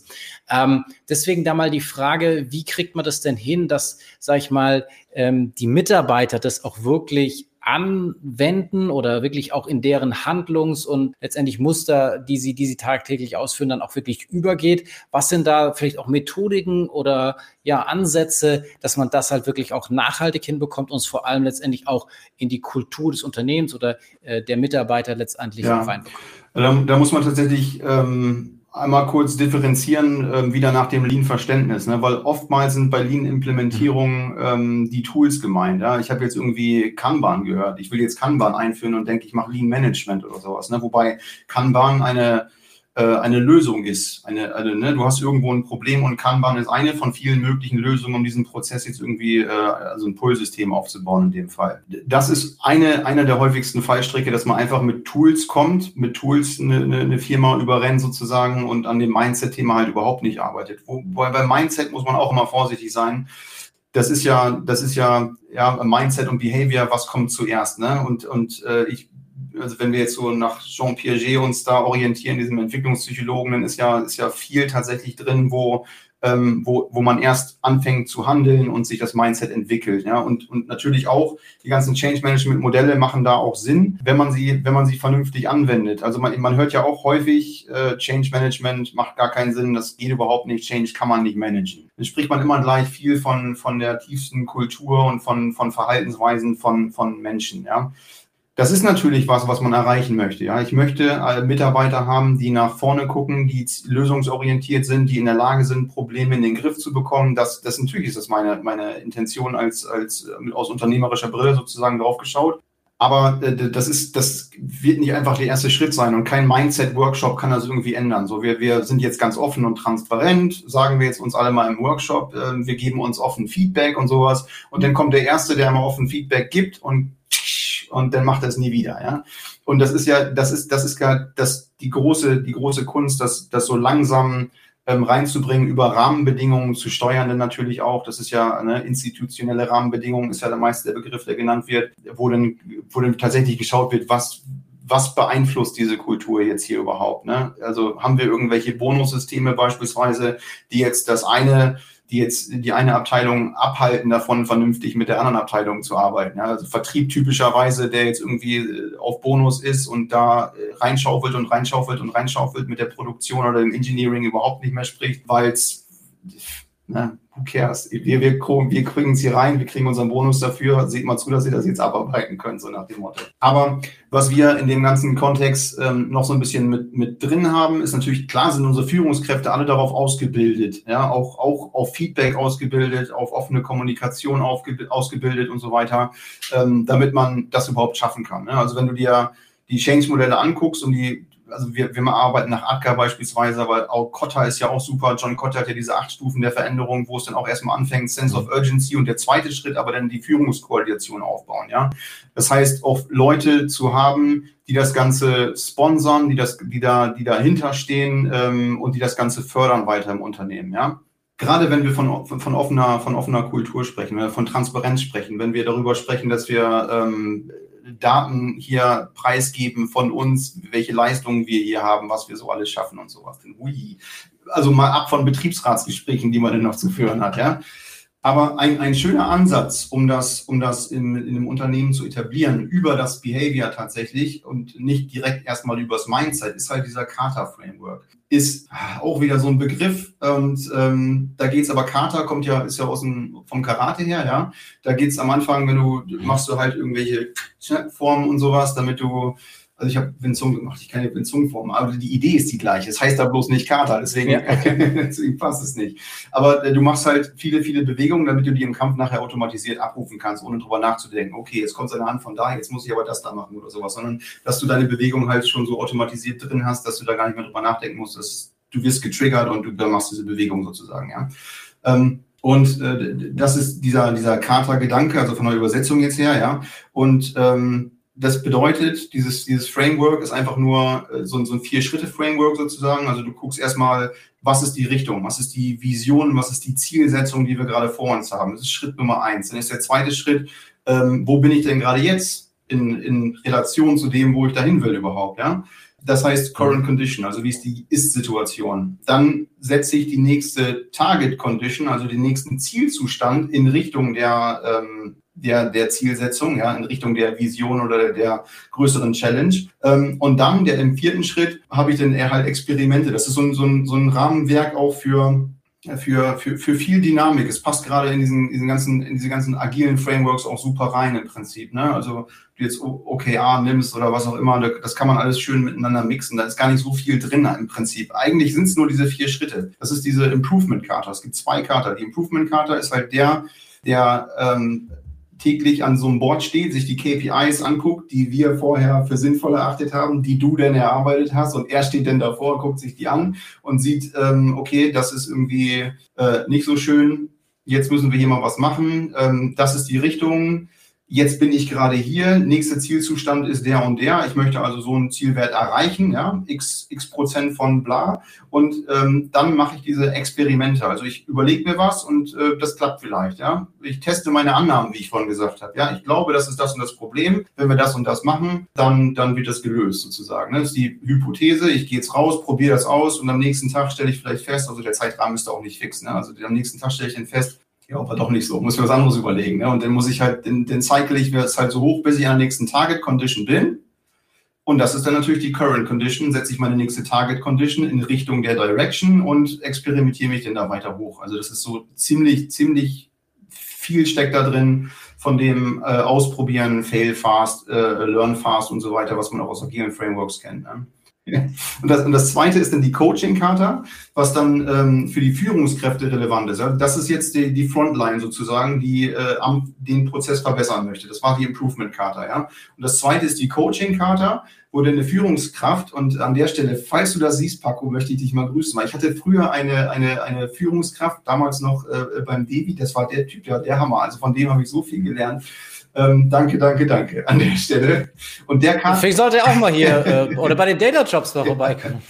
Ähm, deswegen da mal die Frage, wie kriegt man das denn hin, dass, sag ich mal, ähm, die Mitarbeiter das auch wirklich anwenden oder wirklich auch in deren Handlungs- und letztendlich Muster, die sie, die sie tagtäglich ausführen, dann auch wirklich übergeht. Was sind da vielleicht auch Methodiken oder ja Ansätze, dass man das halt wirklich auch nachhaltig hinbekommt und es vor allem letztendlich auch in die Kultur des Unternehmens oder äh, der Mitarbeiter letztendlich ja. reinbekommt? Da, da, muss man tatsächlich ähm einmal kurz differenzieren, äh, wieder nach dem Lean-Verständnis, ne? weil oftmals sind bei Lean-Implementierungen ähm, die Tools gemeint. Ja? Ich habe jetzt irgendwie Kanban gehört. Ich will jetzt Kanban einführen und denke, ich mache Lean-Management oder sowas. Ne? Wobei Kanban eine eine Lösung ist. Eine, eine ne, du hast irgendwo ein Problem und Kanban ist eine von vielen möglichen Lösungen, um diesen Prozess jetzt irgendwie, äh, also ein Pull-System aufzubauen in dem Fall. Das ist eine, eine der häufigsten Fallstricke, dass man einfach mit Tools kommt, mit Tools eine, eine, eine Firma überrennt sozusagen und an dem Mindset-Thema halt überhaupt nicht arbeitet. Wobei beim Mindset muss man auch immer vorsichtig sein das ist ja, das ist ja, ja, Mindset und Behavior, was kommt zuerst, ne? Und, und äh, ich also wenn wir jetzt so nach Jean Piaget uns da orientieren, diesem Entwicklungspsychologen, dann ist ja, ist ja viel tatsächlich drin, wo, ähm, wo, wo man erst anfängt zu handeln und sich das Mindset entwickelt. Ja? Und, und natürlich auch die ganzen Change Management Modelle machen da auch Sinn, wenn man sie, wenn man sie vernünftig anwendet. Also man, man hört ja auch häufig, äh, Change Management macht gar keinen Sinn, das geht überhaupt nicht, Change kann man nicht managen. Dann spricht man immer gleich viel von, von der tiefsten Kultur und von, von Verhaltensweisen von, von Menschen. Ja? Das ist natürlich was, was man erreichen möchte. Ja, ich möchte äh, Mitarbeiter haben, die nach vorne gucken, die lösungsorientiert sind, die in der Lage sind, Probleme in den Griff zu bekommen. Das, das natürlich ist das meine, meine Intention als, als äh, aus unternehmerischer Brille sozusagen drauf geschaut. Aber äh, das ist, das wird nicht einfach der erste Schritt sein und kein Mindset-Workshop kann das irgendwie ändern. So, wir, wir sind jetzt ganz offen und transparent, sagen wir jetzt uns alle mal im Workshop, äh, wir geben uns offen Feedback und sowas. Und dann kommt der Erste, der mal offen Feedback gibt und und dann macht er es nie wieder, ja. Und das ist ja, das ist, das ist gar das, die große, die große Kunst, das, das so langsam ähm, reinzubringen, über Rahmenbedingungen zu steuern, denn natürlich auch, das ist ja eine institutionelle Rahmenbedingung, ist ja der meiste der Begriff, der genannt wird, wo dann, wo dann tatsächlich geschaut wird, was, was beeinflusst diese Kultur jetzt hier überhaupt? Ne? Also haben wir irgendwelche Bonussysteme beispielsweise, die jetzt das eine die jetzt die eine Abteilung abhalten davon, vernünftig mit der anderen Abteilung zu arbeiten. Ja, also Vertrieb typischerweise, der jetzt irgendwie äh, auf Bonus ist und da äh, reinschaufelt und reinschaufelt und reinschaufelt mit der Produktion oder dem Engineering überhaupt nicht mehr spricht, weil es Ne? Who cares? Wir, wir, wir kriegen es hier rein, wir kriegen unseren Bonus dafür. Seht mal zu, dass ihr das jetzt abarbeiten könnt, so nach dem Motto. Aber was wir in dem ganzen Kontext ähm, noch so ein bisschen mit, mit drin haben, ist natürlich klar, sind unsere Führungskräfte alle darauf ausgebildet, ja, auch, auch auf Feedback ausgebildet, auf offene Kommunikation ausgebildet und so weiter, ähm, damit man das überhaupt schaffen kann. Ne? Also wenn du dir die Change-Modelle anguckst und die also wir, wir arbeiten nach ADKA beispielsweise, aber auch Kotta ist ja auch super. John Kotta hat ja diese acht Stufen der Veränderung, wo es dann auch erstmal anfängt, Sense of Urgency und der zweite Schritt, aber dann die Führungskoordination aufbauen, ja. Das heißt, auch Leute zu haben, die das Ganze sponsern, die das, die da, die dahinter stehen ähm, und die das Ganze fördern weiter im Unternehmen, ja gerade wenn wir von, von, offener, von offener Kultur sprechen, von Transparenz sprechen, wenn wir darüber sprechen, dass wir ähm, Daten hier preisgeben von uns, welche Leistungen wir hier haben, was wir so alles schaffen und sowas. Ui. Also mal ab von Betriebsratsgesprächen, die man dann noch zu führen hat, ja. Aber ein, ein schöner Ansatz, um das, um das in, in einem Unternehmen zu etablieren, über das Behavior tatsächlich und nicht direkt erstmal übers Mindset, ist halt dieser Kata-Framework. Ist auch wieder so ein Begriff und ähm, da geht's aber Kata kommt ja, ist ja aus dem, vom Karate her, ja. Da geht's am Anfang, wenn du machst du halt irgendwelche Formen und sowas, damit du also ich habe Winzung gemacht, ich kann ja Winzung-Form, aber die Idee ist die gleiche. Es das heißt da bloß nicht Kater, deswegen, ja. deswegen passt es nicht. Aber äh, du machst halt viele, viele Bewegungen, damit du die im Kampf nachher automatisiert abrufen kannst, ohne drüber nachzudenken, okay, jetzt kommt seine Hand von da, jetzt muss ich aber das da machen oder sowas, sondern dass du deine Bewegung halt schon so automatisiert drin hast, dass du da gar nicht mehr drüber nachdenken musst, dass du wirst getriggert und du dann machst diese Bewegung sozusagen, ja. Ähm, und äh, das ist dieser, dieser Kater-Gedanke, also von der Übersetzung jetzt her, ja. Und ähm, das bedeutet, dieses, dieses Framework ist einfach nur äh, so, so ein Vier-Schritte-Framework sozusagen. Also du guckst erstmal, was ist die Richtung, was ist die Vision, was ist die Zielsetzung, die wir gerade vor uns haben. Das ist Schritt Nummer eins. Dann ist der zweite Schritt, ähm, wo bin ich denn gerade jetzt in, in Relation zu dem, wo ich dahin will überhaupt, ja? Das heißt Current Condition, also wie ist die Ist-Situation. Dann setze ich die nächste Target Condition, also den nächsten Zielzustand in Richtung der ähm, der, der Zielsetzung, ja, in Richtung der Vision oder der, größeren Challenge. Ähm, und dann, der im vierten Schritt, habe ich dann eher halt Experimente. Das ist so ein, so ein, so ein Rahmenwerk auch für, für, für, für viel Dynamik. Es passt gerade in diesen, diesen ganzen, in diese ganzen agilen Frameworks auch super rein im Prinzip. Ne? Also du jetzt OKR nimmst oder was auch immer, das kann man alles schön miteinander mixen. Da ist gar nicht so viel drin im Prinzip. Eigentlich sind es nur diese vier Schritte. Das ist diese Improvement-Karte. Es gibt zwei Karte. Die Improvement-Karte ist halt der, der ähm, täglich an so einem Board steht, sich die KPIs anguckt, die wir vorher für sinnvoll erachtet haben, die du denn erarbeitet hast und er steht dann davor, guckt sich die an und sieht, ähm, okay, das ist irgendwie äh, nicht so schön, jetzt müssen wir hier mal was machen, ähm, das ist die Richtung, jetzt bin ich gerade hier, nächster Zielzustand ist der und der, ich möchte also so einen Zielwert erreichen, ja, x, x Prozent von bla. Und ähm, dann mache ich diese Experimente, also ich überlege mir was und äh, das klappt vielleicht, ja, ich teste meine Annahmen, wie ich vorhin gesagt habe, ja, ich glaube, das ist das und das Problem, wenn wir das und das machen, dann, dann wird das gelöst sozusagen, ne? das ist die Hypothese, ich gehe jetzt raus, probiere das aus und am nächsten Tag stelle ich vielleicht fest, also der Zeitrahmen ist auch nicht fix, ne? also am nächsten Tag stelle ich dann fest, ja, aber doch nicht so, muss mir was anderes überlegen. Ne? Und dann muss ich halt, den, den cycle ich mir jetzt halt so hoch, bis ich an der nächsten Target Condition bin. Und das ist dann natürlich die Current Condition, setze ich meine nächste Target Condition in Richtung der Direction und experimentiere mich dann da weiter hoch. Also das ist so ziemlich, ziemlich viel steckt da drin von dem äh, Ausprobieren, Fail fast, äh, Learn fast und so weiter, was man auch aus agilen Frameworks kennt. Ne? Und das, und das zweite ist dann die Coaching-Charta, was dann ähm, für die Führungskräfte relevant ist. Das ist jetzt die, die Frontline sozusagen, die äh, am, den Prozess verbessern möchte. Das war die Improvement-Charta. Ja? Und das zweite ist die Coaching-Charta, wo dann eine Führungskraft, und an der Stelle, falls du das siehst, Paco, möchte ich dich mal grüßen, weil ich hatte früher eine, eine, eine Führungskraft, damals noch äh, beim Devi, das war der Typ, der, der Hammer. Also von dem habe ich so viel gelernt. Ähm, danke, danke, danke an der Stelle. Und der kann. Vielleicht sollte er auch mal hier äh, oder bei den Data Jobs noch vorbeikommen.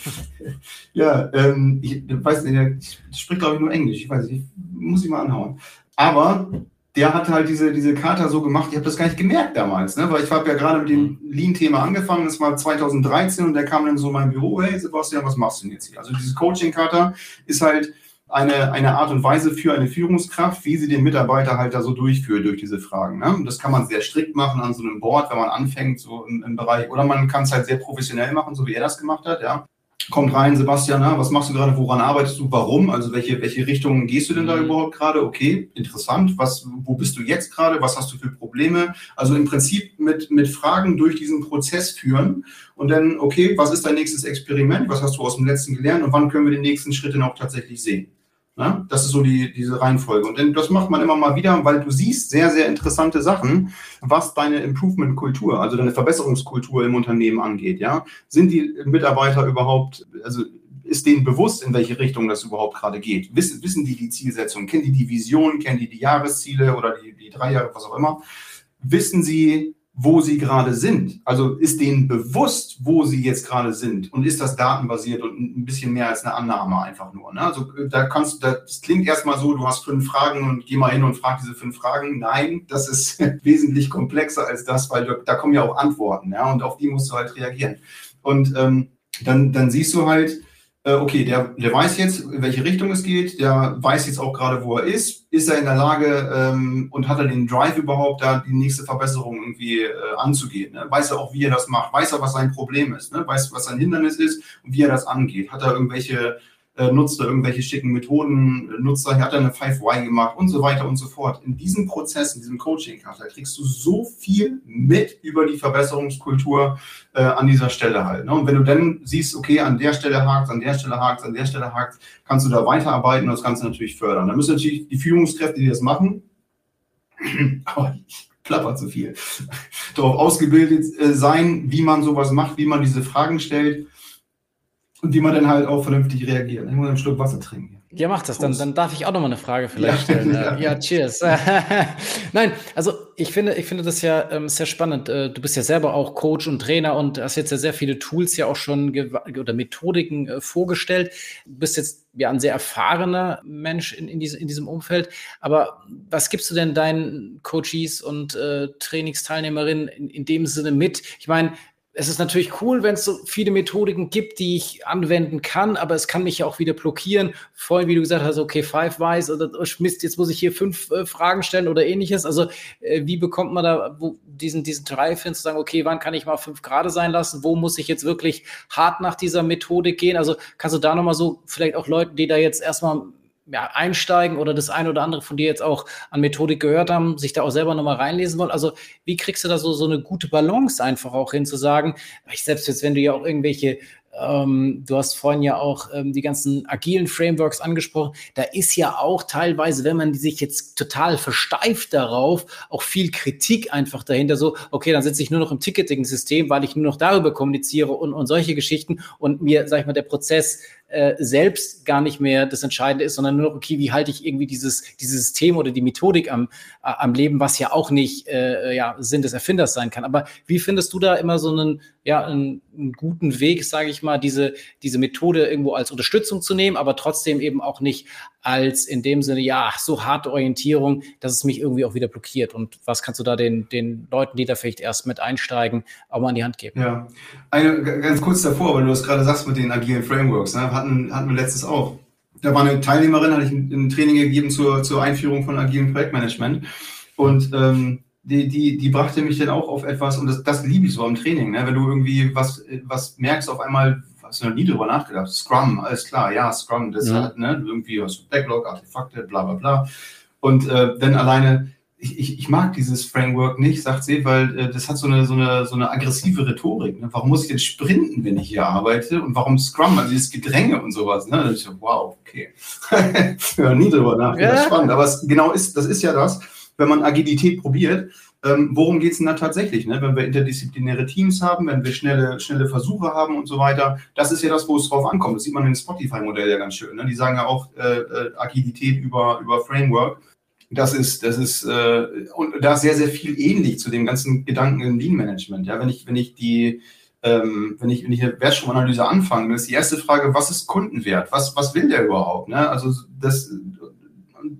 ja, ähm, ich weiß nicht, der spricht glaube ich nur Englisch. Ich weiß nicht, muss ich mal anhauen. Aber der hat halt diese, diese Karte so gemacht, ich habe das gar nicht gemerkt damals, ne? weil ich habe ja gerade mit dem mhm. Lean-Thema angefangen, das war 2013 und der kam dann so in mein Büro, hey Sebastian, was machst du denn jetzt hier? Also diese Coaching-Karte ist halt eine, eine Art und Weise für eine Führungskraft, wie sie den Mitarbeiter halt da so durchführt durch diese Fragen. Ne? Das kann man sehr strikt machen an so einem Board, wenn man anfängt, so im, im Bereich, oder man kann es halt sehr professionell machen, so wie er das gemacht hat, ja. Kommt rein, Sebastian, na, was machst du gerade, woran arbeitest du, warum? Also welche, welche Richtungen gehst du denn da mhm. überhaupt gerade? Okay, interessant. Was, wo bist du jetzt gerade? Was hast du für Probleme? Also im Prinzip mit, mit Fragen durch diesen Prozess führen und dann, okay, was ist dein nächstes Experiment? Was hast du aus dem letzten gelernt und wann können wir den nächsten Schritt denn auch tatsächlich sehen? Ne? Das ist so die, diese Reihenfolge. Und das macht man immer mal wieder, weil du siehst sehr, sehr interessante Sachen, was deine Improvement-Kultur, also deine Verbesserungskultur im Unternehmen angeht. Ja? Sind die Mitarbeiter überhaupt, also ist denen bewusst, in welche Richtung das überhaupt gerade geht? Wissen, wissen die die Zielsetzung? Kennen die die Vision? Kennen die die Jahresziele oder die, die drei Jahre, was auch immer? Wissen sie, wo sie gerade sind. Also ist denen bewusst, wo sie jetzt gerade sind und ist das datenbasiert und ein bisschen mehr als eine Annahme einfach nur. Ne? Also äh, da kannst das klingt erstmal so, du hast fünf Fragen und geh mal hin und frag diese fünf Fragen. Nein, das ist wesentlich komplexer als das, weil da kommen ja auch Antworten, ja, und auf die musst du halt reagieren. Und ähm, dann, dann siehst du halt, okay, der, der weiß jetzt, in welche Richtung es geht, der weiß jetzt auch gerade, wo er ist. Ist er in der Lage ähm, und hat er den Drive überhaupt, da die nächste Verbesserung irgendwie äh, anzugehen? Ne? Weiß er auch, wie er das macht? Weiß er, was sein Problem ist? Ne? Weiß, was sein Hindernis ist und wie er das angeht? Hat er irgendwelche äh, nutzt er irgendwelche schicken Methoden, nutzt er, hat er eine 5Y gemacht und so weiter und so fort. In diesem Prozess, in diesem Coaching, da kriegst du so viel mit über die Verbesserungskultur äh, an dieser Stelle halt. Ne? Und wenn du dann siehst, okay, an der Stelle hakt, an der Stelle hakt, an der Stelle hakt, kannst du da weiterarbeiten und das Ganze natürlich fördern. Da müssen natürlich die Führungskräfte, die das machen, aber ich plapper zu viel, darauf ausgebildet äh, sein, wie man sowas macht, wie man diese Fragen stellt und wie man dann halt auch vernünftig reagiert. Ich muss einen Schluck Wasser trinken. Ja, mach das. Dann, dann darf ich auch noch mal eine Frage vielleicht ja, stellen. Ja, ja cheers. Nein, also ich finde, ich finde das ja ähm, sehr spannend. Äh, du bist ja selber auch Coach und Trainer und hast jetzt ja sehr viele Tools ja auch schon oder Methodiken äh, vorgestellt. Du bist jetzt ja ein sehr erfahrener Mensch in, in, diese, in diesem Umfeld. Aber was gibst du denn deinen Coaches und äh, Trainingsteilnehmerinnen in, in dem Sinne mit? Ich meine, es ist natürlich cool, wenn es so viele Methodiken gibt, die ich anwenden kann, aber es kann mich ja auch wieder blockieren. Vorhin, wie du gesagt hast, okay, Five Wise oder oh, Mist, jetzt muss ich hier fünf äh, Fragen stellen oder ähnliches. Also, äh, wie bekommt man da wo, diesen, diesen Drive hin zu sagen, okay, wann kann ich mal fünf Grade sein lassen? Wo muss ich jetzt wirklich hart nach dieser Methodik gehen? Also, kannst du da nochmal so vielleicht auch Leuten, die da jetzt erstmal ja, einsteigen oder das eine oder andere von dir jetzt auch an Methodik gehört haben, sich da auch selber nochmal reinlesen wollen. Also wie kriegst du da so, so eine gute Balance einfach auch hin zu sagen, ich selbst jetzt, wenn du ja auch irgendwelche ähm, du hast vorhin ja auch ähm, die ganzen agilen Frameworks angesprochen. Da ist ja auch teilweise, wenn man sich jetzt total versteift darauf, auch viel Kritik einfach dahinter. So, okay, dann sitze ich nur noch im Ticketing-System, weil ich nur noch darüber kommuniziere und, und solche Geschichten und mir, sag ich mal, der Prozess äh, selbst gar nicht mehr das Entscheidende ist, sondern nur okay, wie halte ich irgendwie dieses, dieses System oder die Methodik am, äh, am Leben, was ja auch nicht äh, ja, Sinn des Erfinders sein kann. Aber wie findest du da immer so einen, ja, einen, einen guten Weg, sage ich mal, diese, diese Methode irgendwo als Unterstützung zu nehmen, aber trotzdem eben auch nicht als in dem Sinne, ja, so harte Orientierung, dass es mich irgendwie auch wieder blockiert. Und was kannst du da den, den Leuten, die da vielleicht erst mit einsteigen, auch mal an die Hand geben? Ja, eine, ganz kurz davor, weil du das gerade sagst mit den agilen Frameworks, ne, hatten, hatten wir letztes auch. Da war eine Teilnehmerin, hatte ich ein, ein Training gegeben zur, zur Einführung von agilen Projektmanagement. Und ähm, die, die, die brachte mich dann auch auf etwas, und das, das liebe ich so am Training, ne? wenn du irgendwie was, was merkst, auf einmal, hast du noch nie drüber nachgedacht. Scrum, alles klar, ja, Scrum, das ja. hat, ne, irgendwie hast du Backlog, Artefakte, bla bla bla. Und äh, dann alleine, ich, ich, ich mag dieses Framework nicht, sagt sie, weil äh, das hat so eine, so eine, so eine aggressive Rhetorik. Ne? Warum muss ich denn sprinten, wenn ich hier arbeite? Und warum Scrum, also dieses Gedränge und sowas. Ne? Da ich so, wow, okay. ja, nie drüber nachgedacht. Ja. Spannend. Aber es genau ist, das ist ja das, wenn man Agilität probiert, ähm, worum geht es denn da tatsächlich? Ne? Wenn wir interdisziplinäre Teams haben, wenn wir schnelle, schnelle Versuche haben und so weiter, das ist ja das, wo es drauf ankommt. Das sieht man im Spotify-Modell ja ganz schön. Ne? Die sagen ja auch äh, äh, Agilität über, über Framework. Das ist, das ist, äh, und da ist sehr, sehr viel ähnlich zu dem ganzen Gedanken im Lean-Management. Ja, wenn ich, wenn ich die, ähm, wenn ich, wenn ich eine Wertstromanalyse anfange, dann ist die erste Frage, was ist Kundenwert? Was, was will der überhaupt? Ne? Also das,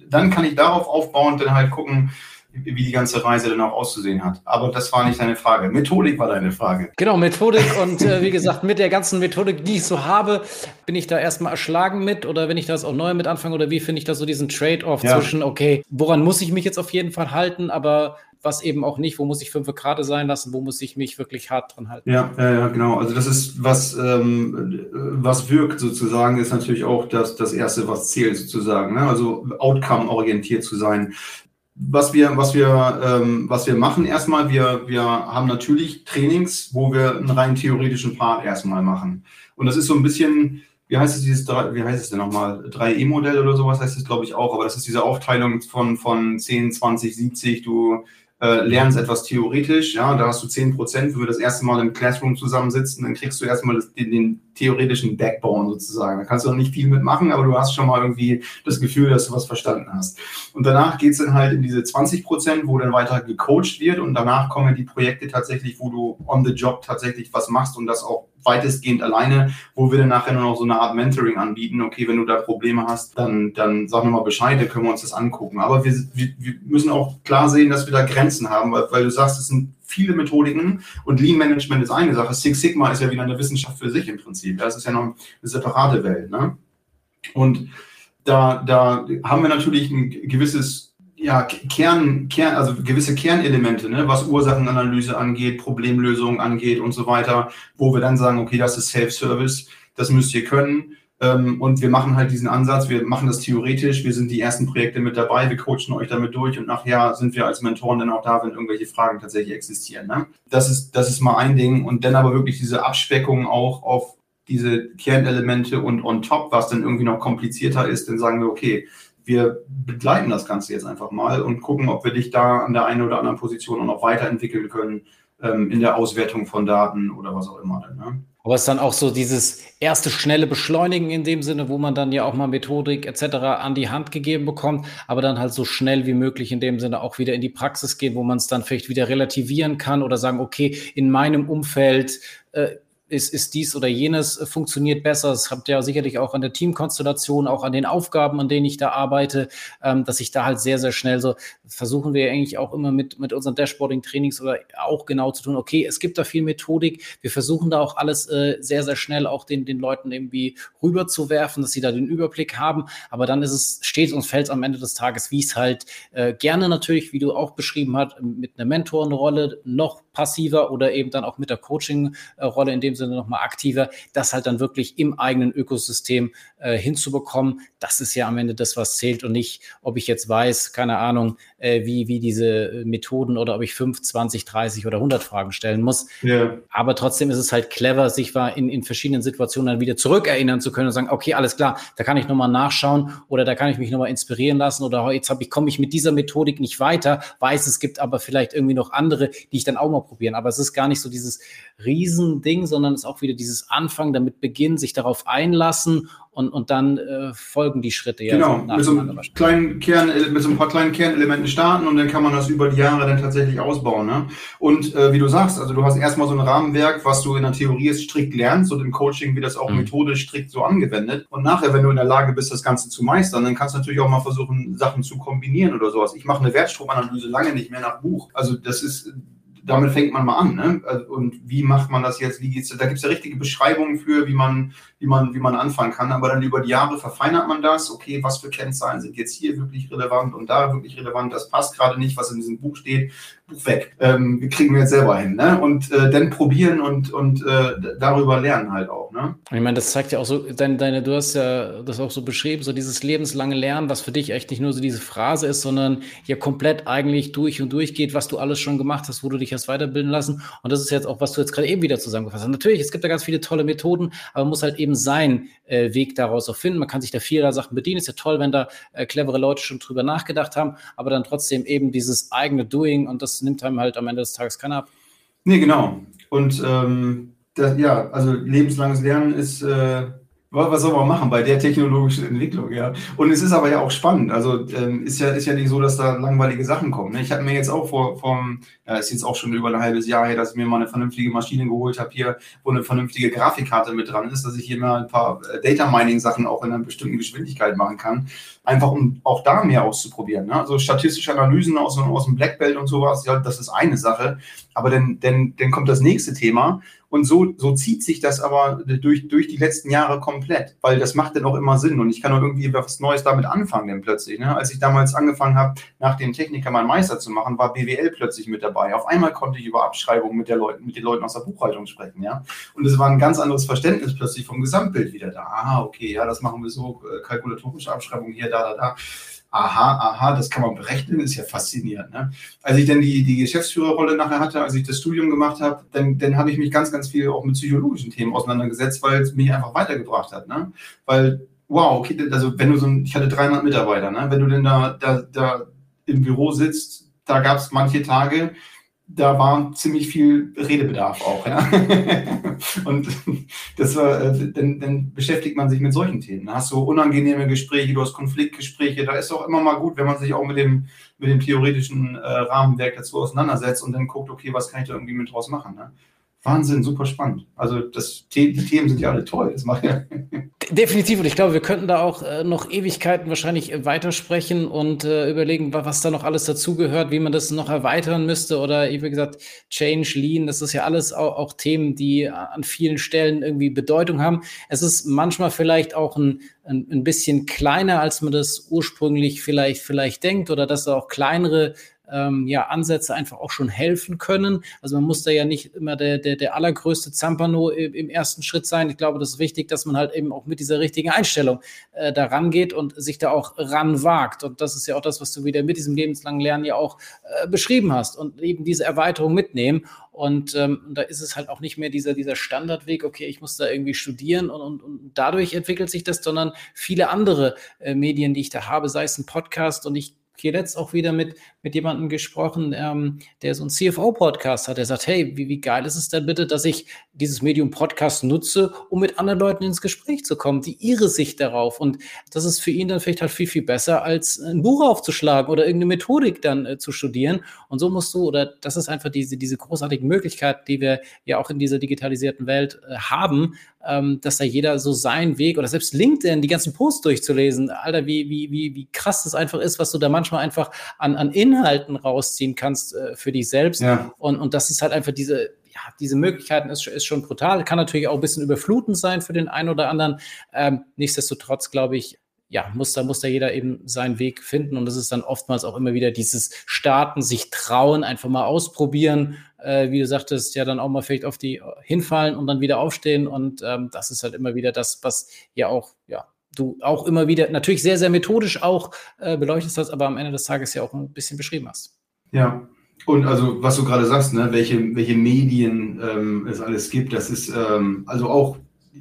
dann kann ich darauf aufbauen und dann halt gucken, wie die ganze Reise dann auch auszusehen hat. Aber das war nicht deine Frage. Methodik war deine Frage. Genau, Methodik und äh, wie gesagt, mit der ganzen Methodik, die ich so habe, bin ich da erstmal erschlagen mit oder wenn ich das auch neu mit anfange oder wie finde ich da so diesen Trade-off ja. zwischen, okay, woran muss ich mich jetzt auf jeden Fall halten, aber was eben auch nicht, wo muss ich fünf Grad sein lassen, wo muss ich mich wirklich hart dran halten. Ja, ja, ja genau. Also das ist, was, ähm, was wirkt sozusagen, ist natürlich auch das, das Erste, was zählt sozusagen. Ne? Also outcome-orientiert zu sein was wir, was wir, ähm, was wir machen erstmal, wir, wir haben natürlich Trainings, wo wir einen rein theoretischen Part erstmal machen. Und das ist so ein bisschen, wie heißt es dieses, wie heißt es denn nochmal? 3E-Modell oder sowas heißt es, glaube ich, auch. Aber das ist diese Aufteilung von, von 10, 20, 70. Du äh, lernst etwas theoretisch, ja, da hast du 10 Prozent, wenn wir das erste Mal im Classroom zusammensitzen, dann kriegst du erstmal den, den theoretischen Backbone sozusagen. Da kannst du noch nicht viel mitmachen, aber du hast schon mal irgendwie das Gefühl, dass du was verstanden hast. Und danach geht es dann halt in diese 20 Prozent, wo dann weiter gecoacht wird und danach kommen die Projekte tatsächlich, wo du on the job tatsächlich was machst und das auch weitestgehend alleine, wo wir dann nachher nur noch so eine Art Mentoring anbieten. Okay, wenn du da Probleme hast, dann, dann sag mir mal Bescheid, dann können wir uns das angucken. Aber wir, wir, wir müssen auch klar sehen, dass wir da Grenzen haben, weil, weil du sagst, es sind viele Methodiken und Lean Management ist eine Sache. Six Sigma ist ja wieder eine Wissenschaft für sich im Prinzip. Das ist ja noch eine separate Welt. Ne? Und da, da haben wir natürlich ein gewisses ja, Kern, Kern, also gewisse Kernelemente, ne, was Ursachenanalyse angeht, Problemlösung angeht und so weiter, wo wir dann sagen, okay, das ist Self-Service, das müsst ihr können. Ähm, und wir machen halt diesen Ansatz, wir machen das theoretisch, wir sind die ersten Projekte mit dabei, wir coachen euch damit durch und nachher sind wir als Mentoren dann auch da, wenn irgendwelche Fragen tatsächlich existieren. Ne? Das, ist, das ist mal ein Ding und dann aber wirklich diese Abspeckung auch auf diese Kernelemente und on top, was dann irgendwie noch komplizierter ist, dann sagen wir, okay, wir begleiten das Ganze jetzt einfach mal und gucken, ob wir dich da an der einen oder anderen Position auch noch weiterentwickeln können ähm, in der Auswertung von Daten oder was auch immer. Ne? Aber es ist dann auch so dieses erste schnelle Beschleunigen in dem Sinne, wo man dann ja auch mal Methodik etc. an die Hand gegeben bekommt, aber dann halt so schnell wie möglich in dem Sinne auch wieder in die Praxis gehen, wo man es dann vielleicht wieder relativieren kann oder sagen, okay, in meinem Umfeld äh, ist, ist dies oder jenes äh, funktioniert besser. Das habt ihr ja sicherlich auch an der Teamkonstellation, auch an den Aufgaben, an denen ich da arbeite, ähm, dass ich da halt sehr, sehr schnell so, versuchen wir eigentlich auch immer mit, mit unseren Dashboarding-Trainings oder auch genau zu tun, okay, es gibt da viel Methodik, wir versuchen da auch alles äh, sehr, sehr schnell auch den, den Leuten irgendwie rüberzuwerfen, dass sie da den Überblick haben, aber dann ist es, steht und fällt am Ende des Tages, wie es halt äh, gerne natürlich, wie du auch beschrieben hast, mit einer Mentorenrolle noch passiver oder eben dann auch mit der Coaching-Rolle in dem Sinne nochmal aktiver, das halt dann wirklich im eigenen Ökosystem äh, hinzubekommen. Das ist ja am Ende das, was zählt und nicht, ob ich jetzt weiß, keine Ahnung, äh, wie, wie diese Methoden oder ob ich 5, 20, 30 oder 100 Fragen stellen muss. Yeah. Aber trotzdem ist es halt clever, sich in, in verschiedenen Situationen dann wieder zurückerinnern zu können und sagen, okay, alles klar, da kann ich nochmal nachschauen oder da kann ich mich nochmal inspirieren lassen oder jetzt habe ich, komme ich mit dieser Methodik nicht weiter, weiß, es gibt aber vielleicht irgendwie noch andere, die ich dann auch mal probieren. Aber es ist gar nicht so dieses Riesending, sondern es ist auch wieder dieses Anfangen, damit beginnen, sich darauf einlassen und, und dann äh, folgen die Schritte. Ja, genau, so mit, so einem kleinen Kern, mit so ein paar kleinen Kernelementen starten und dann kann man das über die Jahre dann tatsächlich ausbauen. Ne? Und äh, wie du sagst, also du hast erstmal so ein Rahmenwerk, was du in der Theorie ist strikt lernst und im Coaching wird das auch mhm. methodisch strikt so angewendet. Und nachher, wenn du in der Lage bist, das Ganze zu meistern, dann kannst du natürlich auch mal versuchen, Sachen zu kombinieren oder sowas. Ich mache eine Wertstromanalyse lange nicht mehr nach Buch. Also das ist damit fängt man mal an. Ne? Also, und wie macht man das jetzt? Wie geht's? Da gibt es ja richtige Beschreibungen für, wie man, wie, man, wie man anfangen kann. Aber dann über die Jahre verfeinert man das. Okay, was für Kennzahlen sind jetzt hier wirklich relevant und da wirklich relevant? Das passt gerade nicht, was in diesem Buch steht. Buch weg. Ähm, kriegen wir jetzt selber hin. Ne? Und äh, dann probieren und, und äh, darüber lernen halt auch. Ne? Ich meine, das zeigt ja auch so, deine, deine, du hast ja das auch so beschrieben, so dieses lebenslange Lernen, was für dich echt nicht nur so diese Phrase ist, sondern ja komplett eigentlich durch und durch geht, was du alles schon gemacht hast, wo du dich hast weiterbilden lassen. Und das ist jetzt auch, was du jetzt gerade eben wieder zusammengefasst hast. Natürlich, es gibt da ganz viele tolle Methoden, aber man muss halt eben seinen äh, Weg daraus auch finden. Man kann sich da vieler Sachen bedienen. Ist ja toll, wenn da äh, clevere Leute schon drüber nachgedacht haben, aber dann trotzdem eben dieses eigene Doing und das nimmt einem halt am Ende des Tages keiner ab. Nee, genau. Und ähm, das, ja, also lebenslanges Lernen ist äh, was soll man machen bei der technologischen Entwicklung, ja? Und es ist aber ja auch spannend. Also ähm, ist ja ist ja nicht so, dass da langweilige Sachen kommen. Ne? Ich habe mir jetzt auch vor vom, ja, ist jetzt auch schon über ein halbes Jahr her, dass ich mir mal eine vernünftige Maschine geholt habe hier, wo eine vernünftige Grafikkarte mit dran ist, dass ich hier mal ein paar äh, Data Mining Sachen auch in einer bestimmten Geschwindigkeit machen kann, einfach um auch da mehr auszuprobieren. Ne? Also statistische Analysen aus, aus dem Black Belt und sowas, ja, das ist eine Sache. Aber dann, dann, dann kommt das nächste Thema und so, so zieht sich das aber durch, durch die letzten Jahre komplett, weil das macht dann auch immer Sinn und ich kann auch irgendwie was Neues damit anfangen dann plötzlich. Ne? Als ich damals angefangen habe, nach dem Techniker meinen Meister zu machen, war BWL plötzlich mit dabei. Auf einmal konnte ich über Abschreibungen mit, der Leuten, mit den Leuten aus der Buchhaltung sprechen. ja. Und es war ein ganz anderes Verständnis plötzlich vom Gesamtbild wieder da. Ah, okay, ja, das machen wir so, äh, kalkulatorische Abschreibungen hier, da, da, da aha, aha, das kann man berechnen, ist ja faszinierend. Ne? Als ich dann die, die Geschäftsführerrolle nachher hatte, als ich das Studium gemacht habe, dann, dann habe ich mich ganz, ganz viel auch mit psychologischen Themen auseinandergesetzt, weil es mich einfach weitergebracht hat. Ne? Weil, wow, okay, also wenn du so ein, ich hatte 300 Mitarbeiter, ne? wenn du denn da, da, da im Büro sitzt, da gab es manche Tage, da war ziemlich viel Redebedarf auch. Ja? und das war, äh, dann, dann, beschäftigt man sich mit solchen Themen. Da hast du unangenehme Gespräche, du hast Konfliktgespräche. Da ist auch immer mal gut, wenn man sich auch mit dem, mit dem theoretischen äh, Rahmenwerk dazu auseinandersetzt und dann guckt, okay, was kann ich da irgendwie mit draus machen. Ne? Wahnsinn, super spannend. Also das, die Themen sind ja alle toll. Das macht ja. Definitiv. Und ich glaube, wir könnten da auch äh, noch Ewigkeiten wahrscheinlich äh, weitersprechen und äh, überlegen, was da noch alles dazugehört, wie man das noch erweitern müsste. Oder wie gesagt, Change, Lean, das ist ja alles auch, Themen, die an vielen Stellen irgendwie Bedeutung haben. Es ist manchmal vielleicht auch ein, ein, ein bisschen kleiner, als man das ursprünglich vielleicht, vielleicht denkt, oder dass da auch kleinere ähm, ja, Ansätze einfach auch schon helfen können. Also man muss da ja nicht immer der, der, der allergrößte Zampano im, im ersten Schritt sein. Ich glaube, das ist wichtig, dass man halt eben auch mit dieser richtigen Einstellung äh, da rangeht und sich da auch ranwagt. Und das ist ja auch das, was du wieder mit diesem lebenslangen Lernen ja auch äh, beschrieben hast und eben diese Erweiterung mitnehmen. Und ähm, da ist es halt auch nicht mehr dieser, dieser Standardweg, okay, ich muss da irgendwie studieren und, und, und dadurch entwickelt sich das, sondern viele andere äh, Medien, die ich da habe, sei es ein Podcast und ich letzt auch wieder mit, mit jemandem gesprochen, ähm, der so einen CFO-Podcast hat. Der sagt, hey, wie, wie geil ist es denn bitte, dass ich dieses Medium Podcast nutze, um mit anderen Leuten ins Gespräch zu kommen, die ihre Sicht darauf. Und das ist für ihn dann vielleicht halt viel, viel besser, als ein Buch aufzuschlagen oder irgendeine Methodik dann äh, zu studieren. Und so musst du, oder das ist einfach diese, diese großartige Möglichkeit, die wir ja auch in dieser digitalisierten Welt äh, haben, ähm, dass da jeder so seinen Weg oder selbst LinkedIn, die ganzen Posts durchzulesen, Alter, wie, wie, wie, wie krass das einfach ist, was du da manchmal einfach an, an Inhalten rausziehen kannst äh, für dich selbst. Ja. Und, und das ist halt einfach diese, ja, diese Möglichkeiten ist, ist schon brutal. Kann natürlich auch ein bisschen überflutend sein für den einen oder anderen. Ähm, nichtsdestotrotz, glaube ich, ja, muss da, muss da jeder eben seinen Weg finden. Und das ist dann oftmals auch immer wieder dieses Starten, sich trauen, einfach mal ausprobieren, äh, wie du sagtest, ja dann auch mal vielleicht auf die äh, hinfallen und dann wieder aufstehen. Und ähm, das ist halt immer wieder das, was ja auch, ja, du auch immer wieder natürlich sehr, sehr methodisch auch äh, beleuchtet hast, aber am Ende des Tages ja auch ein bisschen beschrieben hast. Ja, und also, was du gerade sagst, ne, welche, welche Medien ähm, es alles gibt, das ist ähm, also auch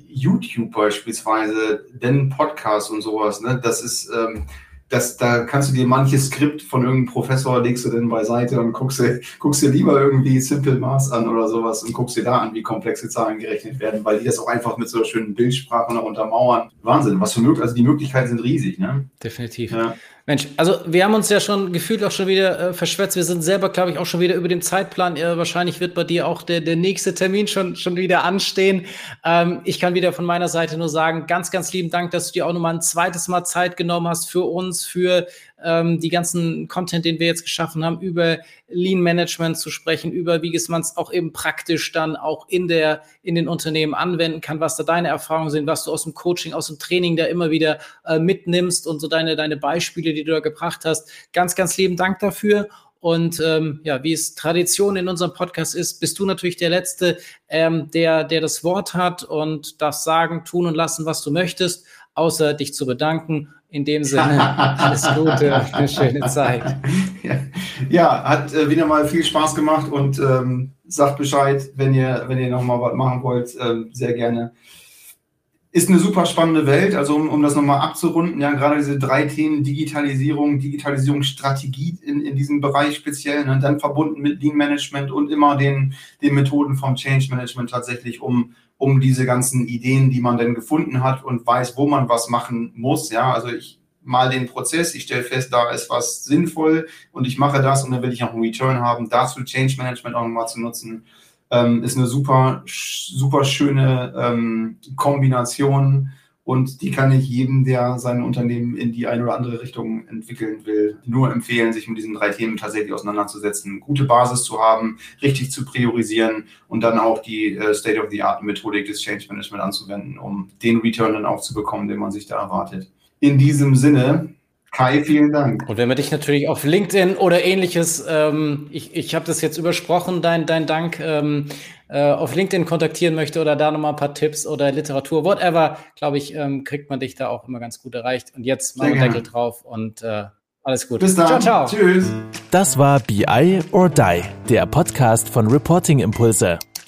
YouTube beispielsweise, denn Podcast und sowas, ne, das ist, ähm, das, da kannst du dir manches Skript von irgendeinem Professor legst du denn beiseite und guckst dir, guckst dir lieber irgendwie Simple Math an oder sowas und guckst dir da an, wie komplexe Zahlen gerechnet werden, weil die das auch einfach mit so einer schönen Bildsprache noch untermauern. Wahnsinn, was für Möglichkeiten, also die Möglichkeiten sind riesig, ne? Definitiv. Ja. Mensch, also wir haben uns ja schon gefühlt auch schon wieder äh, verschwätzt. Wir sind selber, glaube ich, auch schon wieder über den Zeitplan. Äh, wahrscheinlich wird bei dir auch der, der nächste Termin schon, schon wieder anstehen. Ähm, ich kann wieder von meiner Seite nur sagen, ganz, ganz lieben Dank, dass du dir auch nochmal ein zweites Mal Zeit genommen hast für uns, für ähm, die ganzen Content, den wir jetzt geschaffen haben, über Lean Management zu sprechen, über wie man es auch eben praktisch dann auch in der, in den Unternehmen anwenden kann, was da deine Erfahrungen sind, was du aus dem Coaching, aus dem Training da immer wieder äh, mitnimmst und so deine, deine Beispiele, die du da gebracht hast. Ganz, ganz lieben Dank dafür. Und ähm, ja, wie es Tradition in unserem Podcast ist, bist du natürlich der Letzte, ähm, der, der das Wort hat und darf sagen, tun und lassen, was du möchtest, außer dich zu bedanken in dem Sinne, alles Gute, eine schöne Zeit. Ja, hat äh, wieder mal viel Spaß gemacht und ähm, sagt Bescheid, wenn ihr, wenn ihr nochmal was machen wollt, äh, sehr gerne. Ist eine super spannende Welt, also um, um das nochmal abzurunden, ja, gerade diese drei Themen, Digitalisierung, Digitalisierungsstrategie in, in diesem Bereich speziell, ne, dann verbunden mit Lean Management und immer den, den Methoden vom Change Management tatsächlich, um um diese ganzen Ideen, die man denn gefunden hat und weiß, wo man was machen muss. Ja, also ich mal den Prozess, ich stelle fest, da ist was sinnvoll und ich mache das und dann will ich auch einen Return haben. Dazu Change Management auch nochmal zu nutzen, ähm, ist eine super, super schöne ähm, Kombination und die kann ich jedem, der sein Unternehmen in die eine oder andere Richtung entwickeln will, nur empfehlen, sich mit diesen drei Themen tatsächlich auseinanderzusetzen, gute Basis zu haben, richtig zu priorisieren und dann auch die äh, State-of-the-Art-Methodik des Change Management anzuwenden, um den Return dann auch zu bekommen, den man sich da erwartet. In diesem Sinne, Kai, vielen Dank. Und wenn man dich natürlich auf LinkedIn oder ähnliches, ähm, ich, ich habe das jetzt übersprochen, dein, dein Dank, ähm, äh, auf LinkedIn kontaktieren möchte oder da nochmal ein paar Tipps oder Literatur, whatever, glaube ich, ähm, kriegt man dich da auch immer ganz gut erreicht. Und jetzt machen wir Deckel drauf und äh, alles gut. Bis dann. Ciao, ciao. Tschüss. Das war BI or Die, der Podcast von Reporting Impulse.